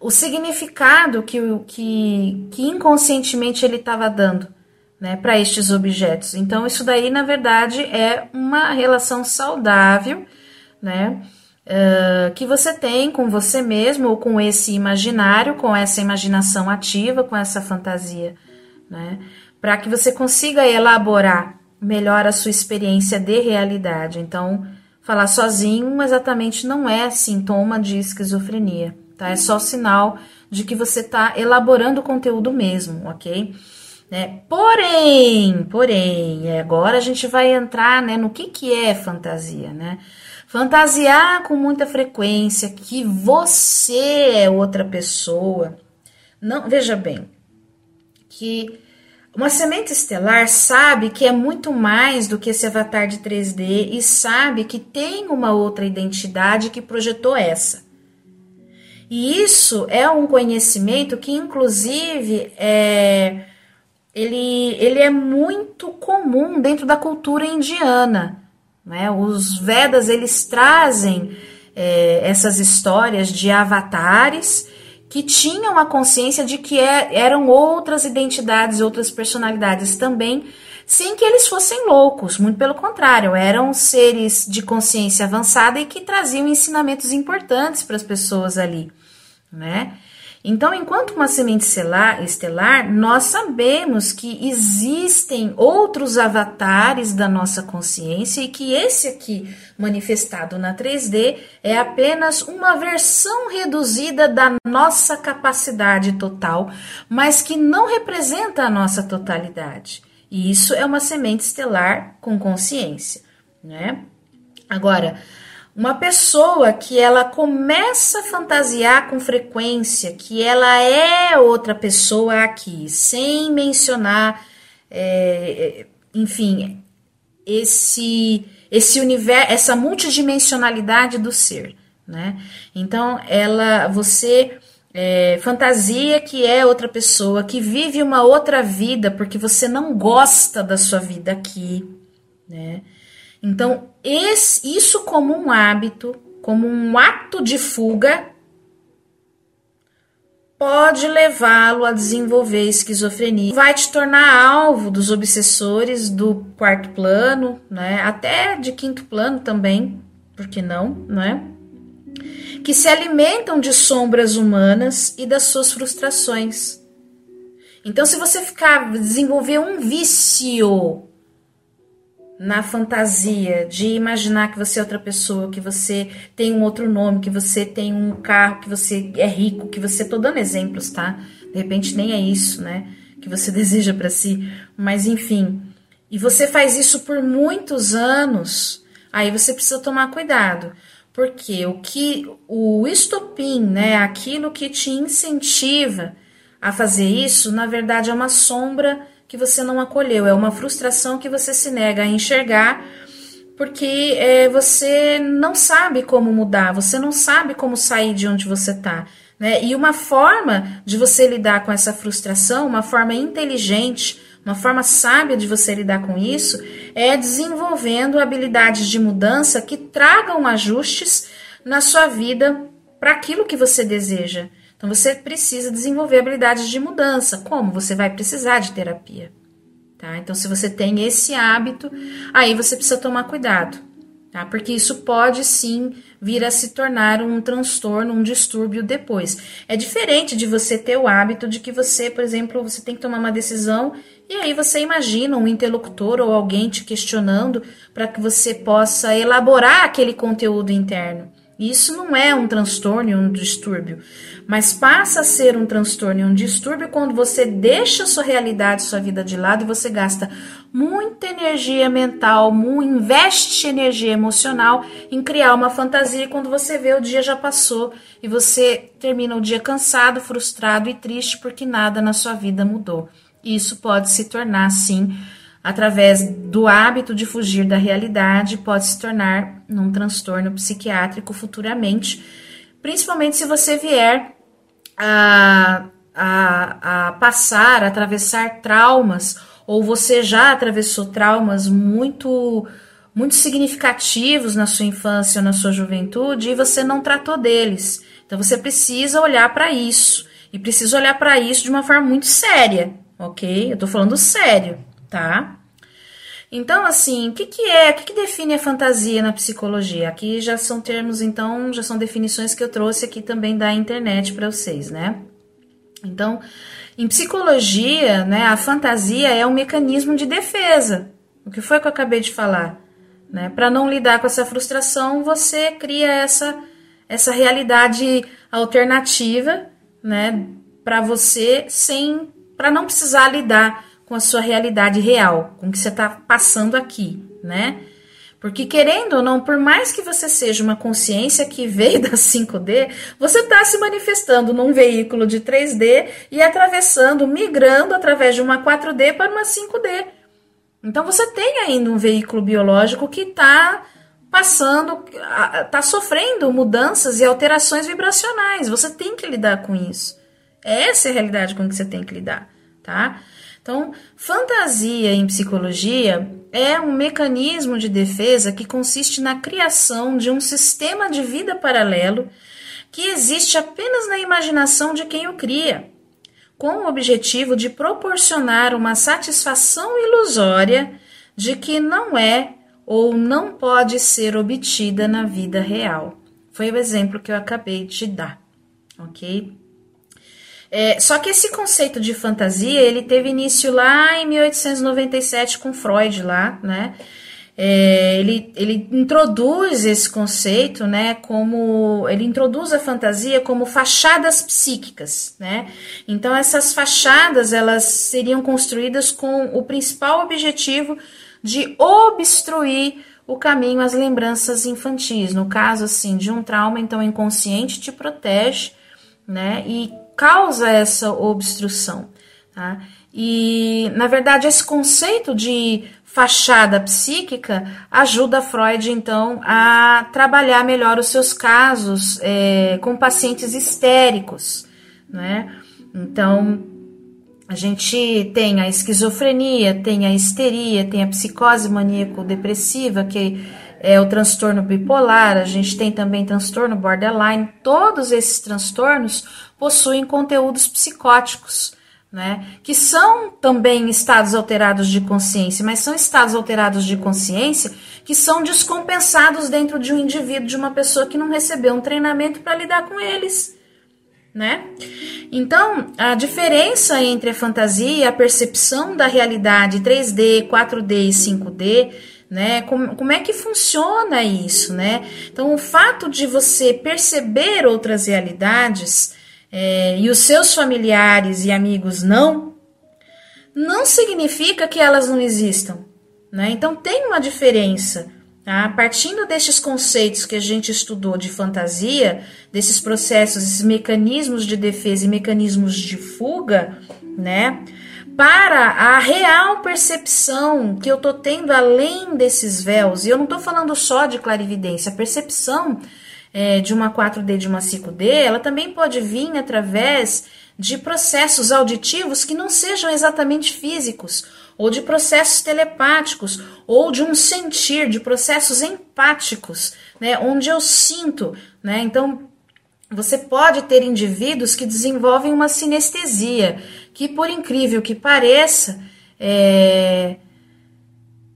o significado que, que, que inconscientemente ele estava dando né, para estes objetos. Então, isso daí, na verdade, é uma relação saudável, né? Uh, que você tem com você mesmo ou com esse imaginário, com essa imaginação ativa, com essa fantasia, né? Para que você consiga elaborar melhor a sua experiência de realidade. Então, falar sozinho exatamente não é sintoma de esquizofrenia, tá? É só sinal de que você está elaborando o conteúdo mesmo, ok? Né? Porém, porém, é, agora a gente vai entrar né, no que, que é fantasia, né? Fantasiar com muita frequência que você é outra pessoa. Não, veja bem, que uma semente estelar sabe que é muito mais do que esse avatar de 3D e sabe que tem uma outra identidade que projetou essa. E isso é um conhecimento que, inclusive, é, ele, ele é muito comum dentro da cultura indiana. Né? Os Vedas eles trazem é, essas histórias de avatares que tinham a consciência de que é, eram outras identidades, outras personalidades também, sem que eles fossem loucos, muito pelo contrário, eram seres de consciência avançada e que traziam ensinamentos importantes para as pessoas ali, né? Então, enquanto uma semente estelar, nós sabemos que existem outros avatares da nossa consciência e que esse aqui, manifestado na 3D, é apenas uma versão reduzida da nossa capacidade total, mas que não representa a nossa totalidade. E isso é uma semente estelar com consciência, né? Agora, uma pessoa que ela começa a fantasiar com frequência que ela é outra pessoa aqui, sem mencionar, é, enfim, esse esse universo, essa multidimensionalidade do ser, né? Então, ela, você é, fantasia que é outra pessoa, que vive uma outra vida porque você não gosta da sua vida aqui, né? Então, esse, isso como um hábito, como um ato de fuga, pode levá-lo a desenvolver esquizofrenia. Vai te tornar alvo dos obsessores do quarto plano, né? Até de quinto plano também, por que não, né? Que se alimentam de sombras humanas e das suas frustrações. Então, se você ficar desenvolver um vício na fantasia de imaginar que você é outra pessoa, que você tem um outro nome, que você tem um carro, que você é rico, que você tô dando exemplos, tá? De repente nem é isso, né? Que você <laughs> deseja para si, mas enfim. E você faz isso por muitos anos, aí você precisa tomar cuidado. Porque o que o estopim, né, aquilo que te incentiva a fazer isso, na verdade é uma sombra que você não acolheu, é uma frustração que você se nega a enxergar porque é, você não sabe como mudar, você não sabe como sair de onde você está. Né? E uma forma de você lidar com essa frustração, uma forma inteligente, uma forma sábia de você lidar com isso, é desenvolvendo habilidades de mudança que tragam ajustes na sua vida para aquilo que você deseja. Então você precisa desenvolver habilidades de mudança. Como? Você vai precisar de terapia. Tá? Então, se você tem esse hábito, aí você precisa tomar cuidado, tá? Porque isso pode sim vir a se tornar um transtorno, um distúrbio depois. É diferente de você ter o hábito de que você, por exemplo, você tem que tomar uma decisão e aí você imagina um interlocutor ou alguém te questionando para que você possa elaborar aquele conteúdo interno. Isso não é um transtorno e um distúrbio, mas passa a ser um transtorno e um distúrbio quando você deixa sua realidade, sua vida de lado e você gasta muita energia mental, investe energia emocional em criar uma fantasia e quando você vê o dia já passou e você termina o dia cansado, frustrado e triste porque nada na sua vida mudou. Isso pode se tornar, sim, através do hábito de fugir da realidade, pode se tornar num transtorno psiquiátrico futuramente, principalmente se você vier a, a, a passar, a atravessar traumas, ou você já atravessou traumas muito muito significativos na sua infância ou na sua juventude e você não tratou deles. Então você precisa olhar para isso e precisa olhar para isso de uma forma muito séria, ok? Eu tô falando sério tá? Então, assim, o que, que é, o que, que define a fantasia na psicologia? Aqui já são termos, então, já são definições que eu trouxe aqui também da internet para vocês, né? Então, em psicologia, né, a fantasia é um mecanismo de defesa. O que foi que eu acabei de falar? Né? Para não lidar com essa frustração, você cria essa, essa realidade alternativa, né, para você sem para não precisar lidar com a sua realidade real, com o que você está passando aqui, né? Porque querendo ou não, por mais que você seja uma consciência que veio da 5D, você está se manifestando num veículo de 3D e atravessando, migrando através de uma 4D para uma 5D. Então você tem ainda um veículo biológico que está passando, está sofrendo mudanças e alterações vibracionais. Você tem que lidar com isso. Essa é a realidade com que você tem que lidar, tá? Então, fantasia em psicologia é um mecanismo de defesa que consiste na criação de um sistema de vida paralelo que existe apenas na imaginação de quem o cria, com o objetivo de proporcionar uma satisfação ilusória de que não é ou não pode ser obtida na vida real. Foi o exemplo que eu acabei de dar, ok? É, só que esse conceito de fantasia, ele teve início lá em 1897 com Freud lá, né? É, ele, ele introduz esse conceito, né, como ele introduz a fantasia como fachadas psíquicas, né? Então essas fachadas elas seriam construídas com o principal objetivo de obstruir o caminho às lembranças infantis. No caso assim de um trauma, então inconsciente te protege, né? E causa essa obstrução. Tá? E, na verdade, esse conceito de fachada psíquica ajuda Freud, então, a trabalhar melhor os seus casos é, com pacientes histéricos. Né? Então, a gente tem a esquizofrenia, tem a histeria, tem a psicose maníaco-depressiva, que é o transtorno bipolar, a gente tem também transtorno borderline. Todos esses transtornos possuem conteúdos psicóticos, né? Que são também estados alterados de consciência, mas são estados alterados de consciência que são descompensados dentro de um indivíduo, de uma pessoa que não recebeu um treinamento para lidar com eles. Né? Então, a diferença entre a fantasia e a percepção da realidade 3D, 4D e 5D né? Como, como é que funciona isso, né? Então, o fato de você perceber outras realidades é, e os seus familiares e amigos não, não significa que elas não existam, né? Então, tem uma diferença. Tá? Partindo destes conceitos que a gente estudou de fantasia, desses processos, esses mecanismos de defesa e mecanismos de fuga, né? Para a real percepção que eu tô tendo além desses véus, e eu não tô falando só de clarividência, a percepção é, de uma 4D, de uma 5D, ela também pode vir através de processos auditivos que não sejam exatamente físicos, ou de processos telepáticos, ou de um sentir, de processos empáticos, né, onde eu sinto, né? Então, você pode ter indivíduos que desenvolvem uma sinestesia, que por incrível que pareça, é,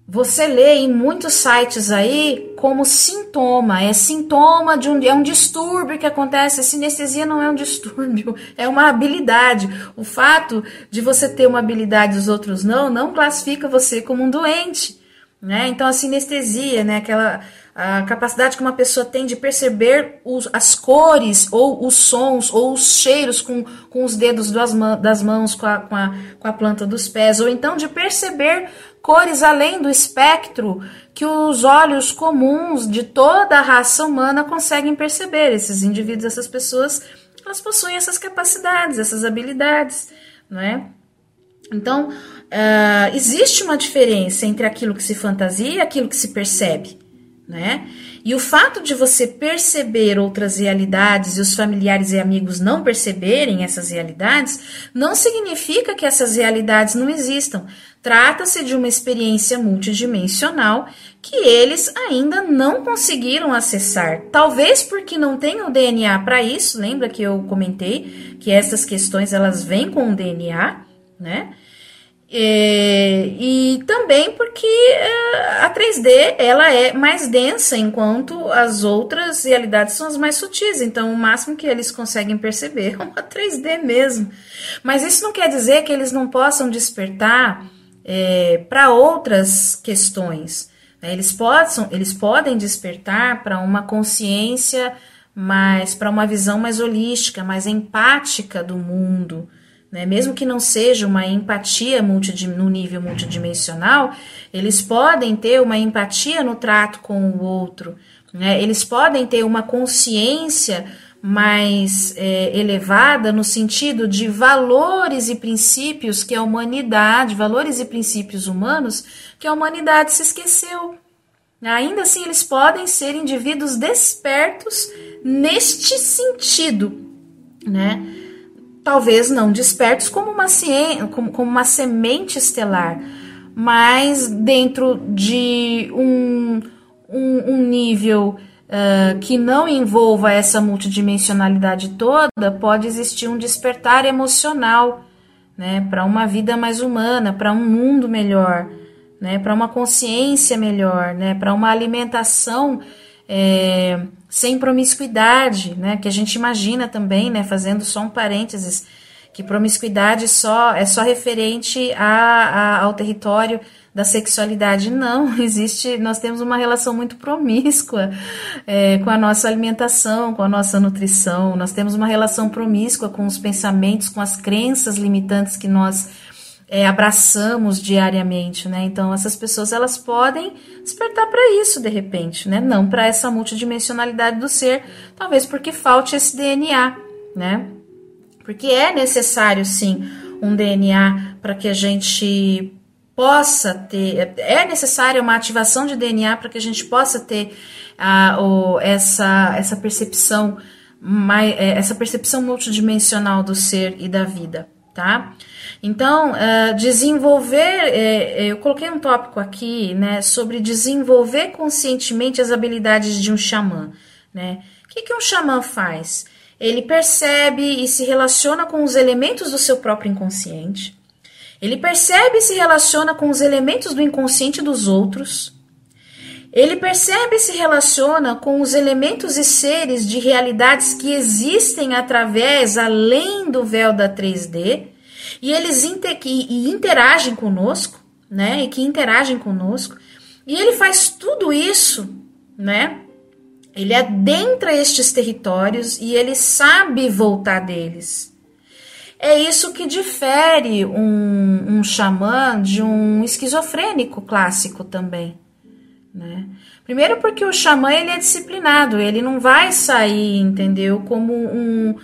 você lê em muitos sites aí como sintoma, é sintoma de um, é um distúrbio que acontece. A sinestesia não é um distúrbio, <laughs> é uma habilidade. O fato de você ter uma habilidade e os outros não, não classifica você como um doente. Né? Então a sinestesia, né, aquela a capacidade que uma pessoa tem de perceber os, as cores, ou os sons, ou os cheiros com, com os dedos das, das mãos, com a, com, a, com a planta dos pés, ou então de perceber cores além do espectro que os olhos comuns de toda a raça humana conseguem perceber. Esses indivíduos, essas pessoas, elas possuem essas capacidades, essas habilidades, não é? Então, uh, existe uma diferença entre aquilo que se fantasia e aquilo que se percebe né? E o fato de você perceber outras realidades e os familiares e amigos não perceberem essas realidades não significa que essas realidades não existam. Trata-se de uma experiência multidimensional que eles ainda não conseguiram acessar. Talvez porque não tenham DNA para isso. Lembra que eu comentei que essas questões elas vêm com o DNA, né? É, e também porque é, a 3D ela é mais densa, enquanto as outras realidades são as mais sutis. Então, o máximo que eles conseguem perceber é uma 3D mesmo. Mas isso não quer dizer que eles não possam despertar é, para outras questões. Né? Eles, possam, eles podem despertar para uma consciência mais, para uma visão mais holística, mais empática do mundo né? Mesmo que não seja uma empatia no nível multidimensional, eles podem ter uma empatia no trato com o outro, né? eles podem ter uma consciência mais é, elevada no sentido de valores e princípios que a humanidade, valores e princípios humanos que a humanidade se esqueceu. Ainda assim, eles podem ser indivíduos despertos neste sentido, né? Talvez não despertos como uma, ciência, como, como uma semente estelar, mas dentro de um, um, um nível uh, que não envolva essa multidimensionalidade toda, pode existir um despertar emocional né, para uma vida mais humana, para um mundo melhor, né, para uma consciência melhor, né, para uma alimentação é, sem promiscuidade, né? Que a gente imagina também, né? Fazendo só um parênteses, que promiscuidade só é só referente a, a, ao território da sexualidade. Não, <laughs> existe, nós temos uma relação muito promíscua é, com a nossa alimentação, com a nossa nutrição, nós temos uma relação promíscua com os pensamentos, com as crenças limitantes que nós é, abraçamos diariamente, né? Então essas pessoas elas podem despertar para isso de repente, né? Não para essa multidimensionalidade do ser, talvez porque falte esse DNA, né? Porque é necessário sim um DNA para que a gente possa ter, é necessária uma ativação de DNA para que a gente possa ter o, essa, essa percepção mais, é, essa percepção multidimensional do ser e da vida, tá? Então, uh, desenvolver, é, eu coloquei um tópico aqui, né, sobre desenvolver conscientemente as habilidades de um xamã, né? O que, que um xamã faz? Ele percebe e se relaciona com os elementos do seu próprio inconsciente. Ele percebe e se relaciona com os elementos do inconsciente dos outros. Ele percebe e se relaciona com os elementos e seres de realidades que existem através, além do véu da 3D e eles inter, e interagem conosco, né? E que interagem conosco. E ele faz tudo isso, né? Ele adentra estes territórios e ele sabe voltar deles. É isso que difere um, um xamã de um esquizofrênico clássico também. Né? Primeiro porque o xamã ele é disciplinado, ele não vai sair, entendeu, como um,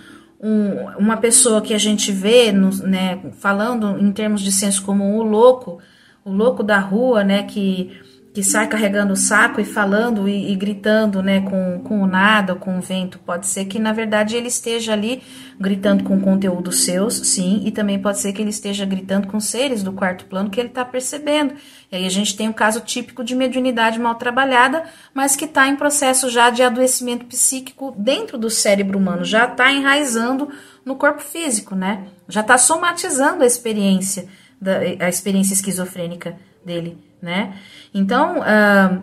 um, uma pessoa que a gente vê, no, né, falando em termos de senso comum, o louco, o louco da rua, né, que, que sai carregando o saco e falando e, e, gritando, né, com, com o nada, com o vento. Pode ser que, na verdade, ele esteja ali gritando com conteúdos seus, sim, e também pode ser que ele esteja gritando com seres do quarto plano que ele está percebendo. E aí a gente tem um caso típico de mediunidade mal trabalhada, mas que está em processo já de adoecimento psíquico dentro do cérebro humano, já está enraizando no corpo físico, né? Já está somatizando a experiência, da, a experiência esquizofrênica dele, né? Então, uh,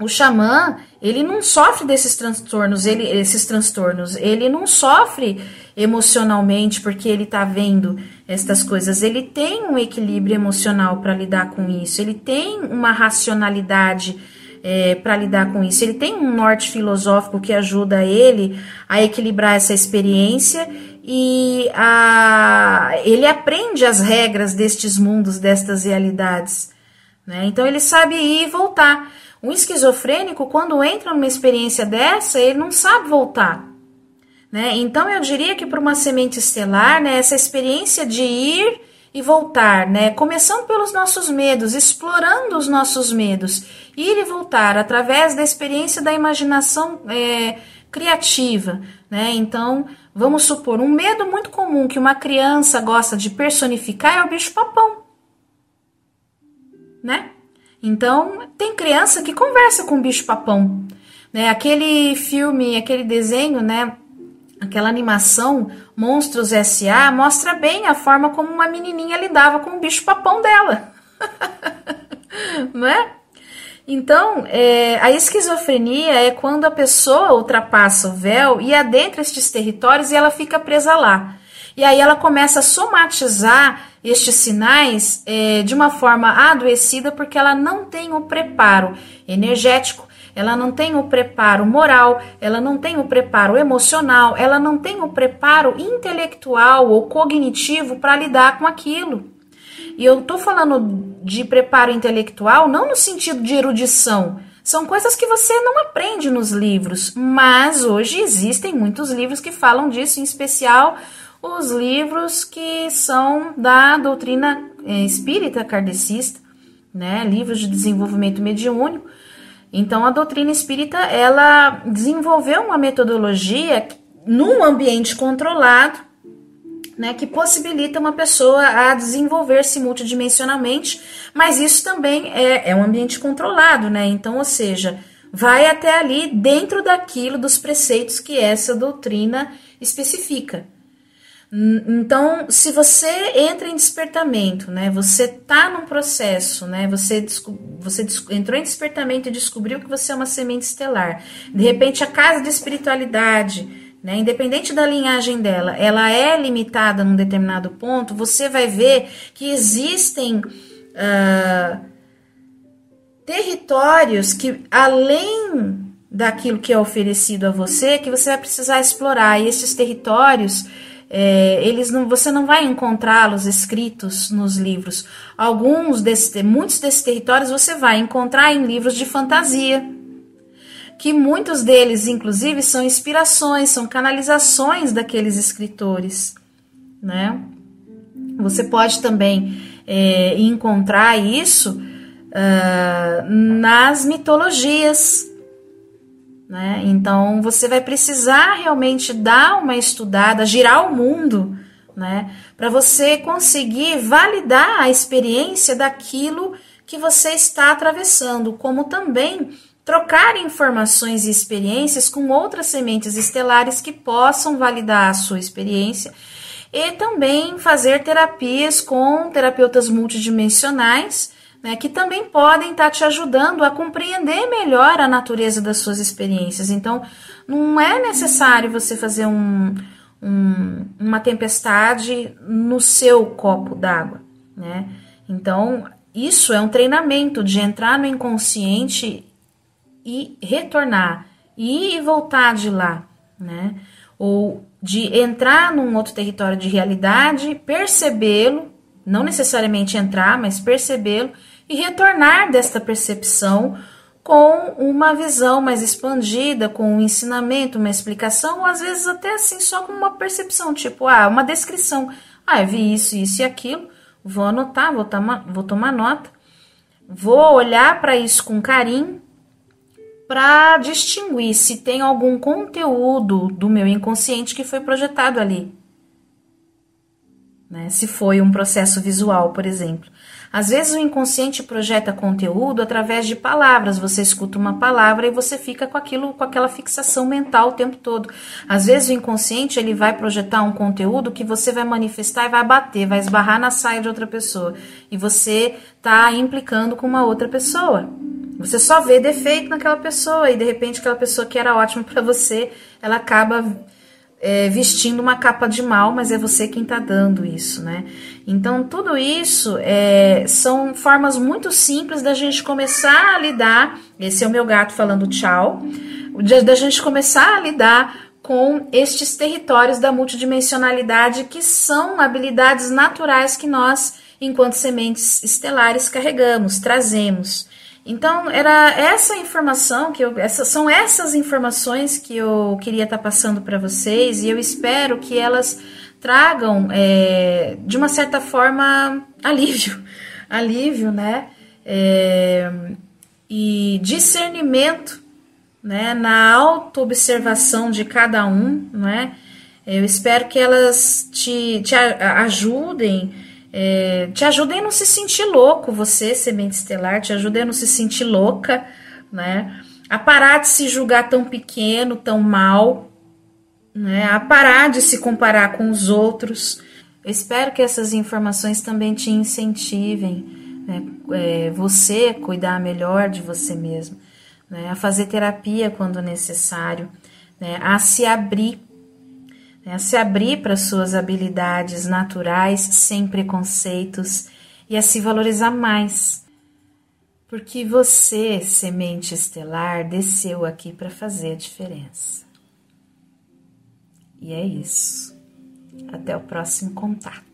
o xamã, ele não sofre desses transtornos, ele, esses transtornos, ele não sofre emocionalmente porque ele está vendo estas coisas, ele tem um equilíbrio emocional para lidar com isso, ele tem uma racionalidade é, para lidar com isso. Ele tem um norte filosófico que ajuda ele a equilibrar essa experiência e a, ele aprende as regras destes mundos, destas realidades. Né? Então ele sabe ir e voltar. Um esquizofrênico, quando entra numa experiência dessa, ele não sabe voltar. Né? Então eu diria que para uma semente estelar, né, essa experiência de ir e voltar, né, começando pelos nossos medos, explorando os nossos medos, ir e voltar através da experiência da imaginação é, criativa, né? Então vamos supor um medo muito comum que uma criança gosta de personificar é o bicho papão, né? Então, tem criança que conversa com o bicho papão, né? Aquele filme, aquele desenho, né? Aquela animação Monstros S.A. mostra bem a forma como uma menininha lidava com o bicho papão dela. <laughs> não é? Então, é, a esquizofrenia é quando a pessoa ultrapassa o véu e adentra estes territórios e ela fica presa lá. E aí ela começa a somatizar estes sinais é, de uma forma adoecida porque ela não tem o preparo energético, ela não tem o preparo moral, ela não tem o preparo emocional, ela não tem o preparo intelectual ou cognitivo para lidar com aquilo. E eu tô falando de preparo intelectual não no sentido de erudição. São coisas que você não aprende nos livros, mas hoje existem muitos livros que falam disso, em especial os livros que são da doutrina eh, espírita kardecista, né? Livros de desenvolvimento mediúnico. Então a doutrina espírita ela desenvolveu uma metodologia num ambiente controlado, né, que possibilita uma pessoa a desenvolver-se multidimensionalmente, mas isso também é, é um ambiente controlado, né? Então, ou seja, vai até ali dentro daquilo dos preceitos que essa doutrina especifica. Então, se você entra em despertamento, né, você tá num processo, né, você, você entrou em despertamento e descobriu que você é uma semente estelar. De repente, a casa de espiritualidade, né, independente da linhagem dela, ela é limitada num determinado ponto, você vai ver que existem uh, territórios que, além daquilo que é oferecido a você, que você vai precisar explorar. E esses territórios é, eles não, você não vai encontrá-los escritos nos livros. Alguns desses, muitos desses territórios você vai encontrar em livros de fantasia, que muitos deles, inclusive, são inspirações, são canalizações daqueles escritores, né? Você pode também é, encontrar isso uh, nas mitologias, né? Então você vai precisar realmente dar uma estudada, girar o mundo, né? Para você conseguir validar a experiência daquilo que você está atravessando, como também trocar informações e experiências com outras sementes estelares que possam validar a sua experiência e também fazer terapias com terapeutas multidimensionais né, que também podem estar tá te ajudando a compreender melhor a natureza das suas experiências. Então, não é necessário você fazer um, um, uma tempestade no seu copo d'água, né? Então, isso é um treinamento de entrar no inconsciente e retornar, e voltar de lá, né? Ou de entrar num outro território de realidade, percebê-lo, não necessariamente entrar, mas percebê-lo e retornar desta percepção com uma visão mais expandida, com um ensinamento, uma explicação, ou às vezes até assim só com uma percepção, tipo, ah, uma descrição. Ah, eu vi isso, isso e aquilo, vou anotar, vou, vou tomar nota, vou olhar para isso com carinho para distinguir se tem algum conteúdo do meu inconsciente que foi projetado ali. Né? Se foi um processo visual, por exemplo. Às vezes o inconsciente projeta conteúdo através de palavras. Você escuta uma palavra e você fica com aquilo, com aquela fixação mental o tempo todo. Às vezes o inconsciente ele vai projetar um conteúdo que você vai manifestar e vai bater, vai esbarrar na saia de outra pessoa. E você está implicando com uma outra pessoa. Você só vê defeito naquela pessoa e de repente aquela pessoa que era ótima para você, ela acaba é, vestindo uma capa de mal, mas é você quem está dando isso, né? Então, tudo isso é, são formas muito simples da gente começar a lidar. Esse é o meu gato falando tchau. Da gente começar a lidar com estes territórios da multidimensionalidade, que são habilidades naturais que nós, enquanto sementes estelares, carregamos, trazemos. Então, era essa informação que eu. Essa, são essas informações que eu queria estar tá passando para vocês e eu espero que elas tragam, é, de uma certa forma, <laughs> alívio. Alívio, né? É, e discernimento né, na autoobservação de cada um, né? Eu espero que elas te, te ajudem é, te ajudem a não se sentir louco, você, semente estelar, te ajudem a não se sentir louca, né? A parar de se julgar tão pequeno, tão mal, né? A parar de se comparar com os outros. Eu espero que essas informações também te incentivem, né? é, você cuidar melhor de você mesmo, né? a fazer terapia quando necessário, né? a se abrir né, se abrir para suas habilidades naturais sem preconceitos e a se valorizar mais. Porque você, semente estelar, desceu aqui para fazer a diferença. E é isso. Até o próximo contato.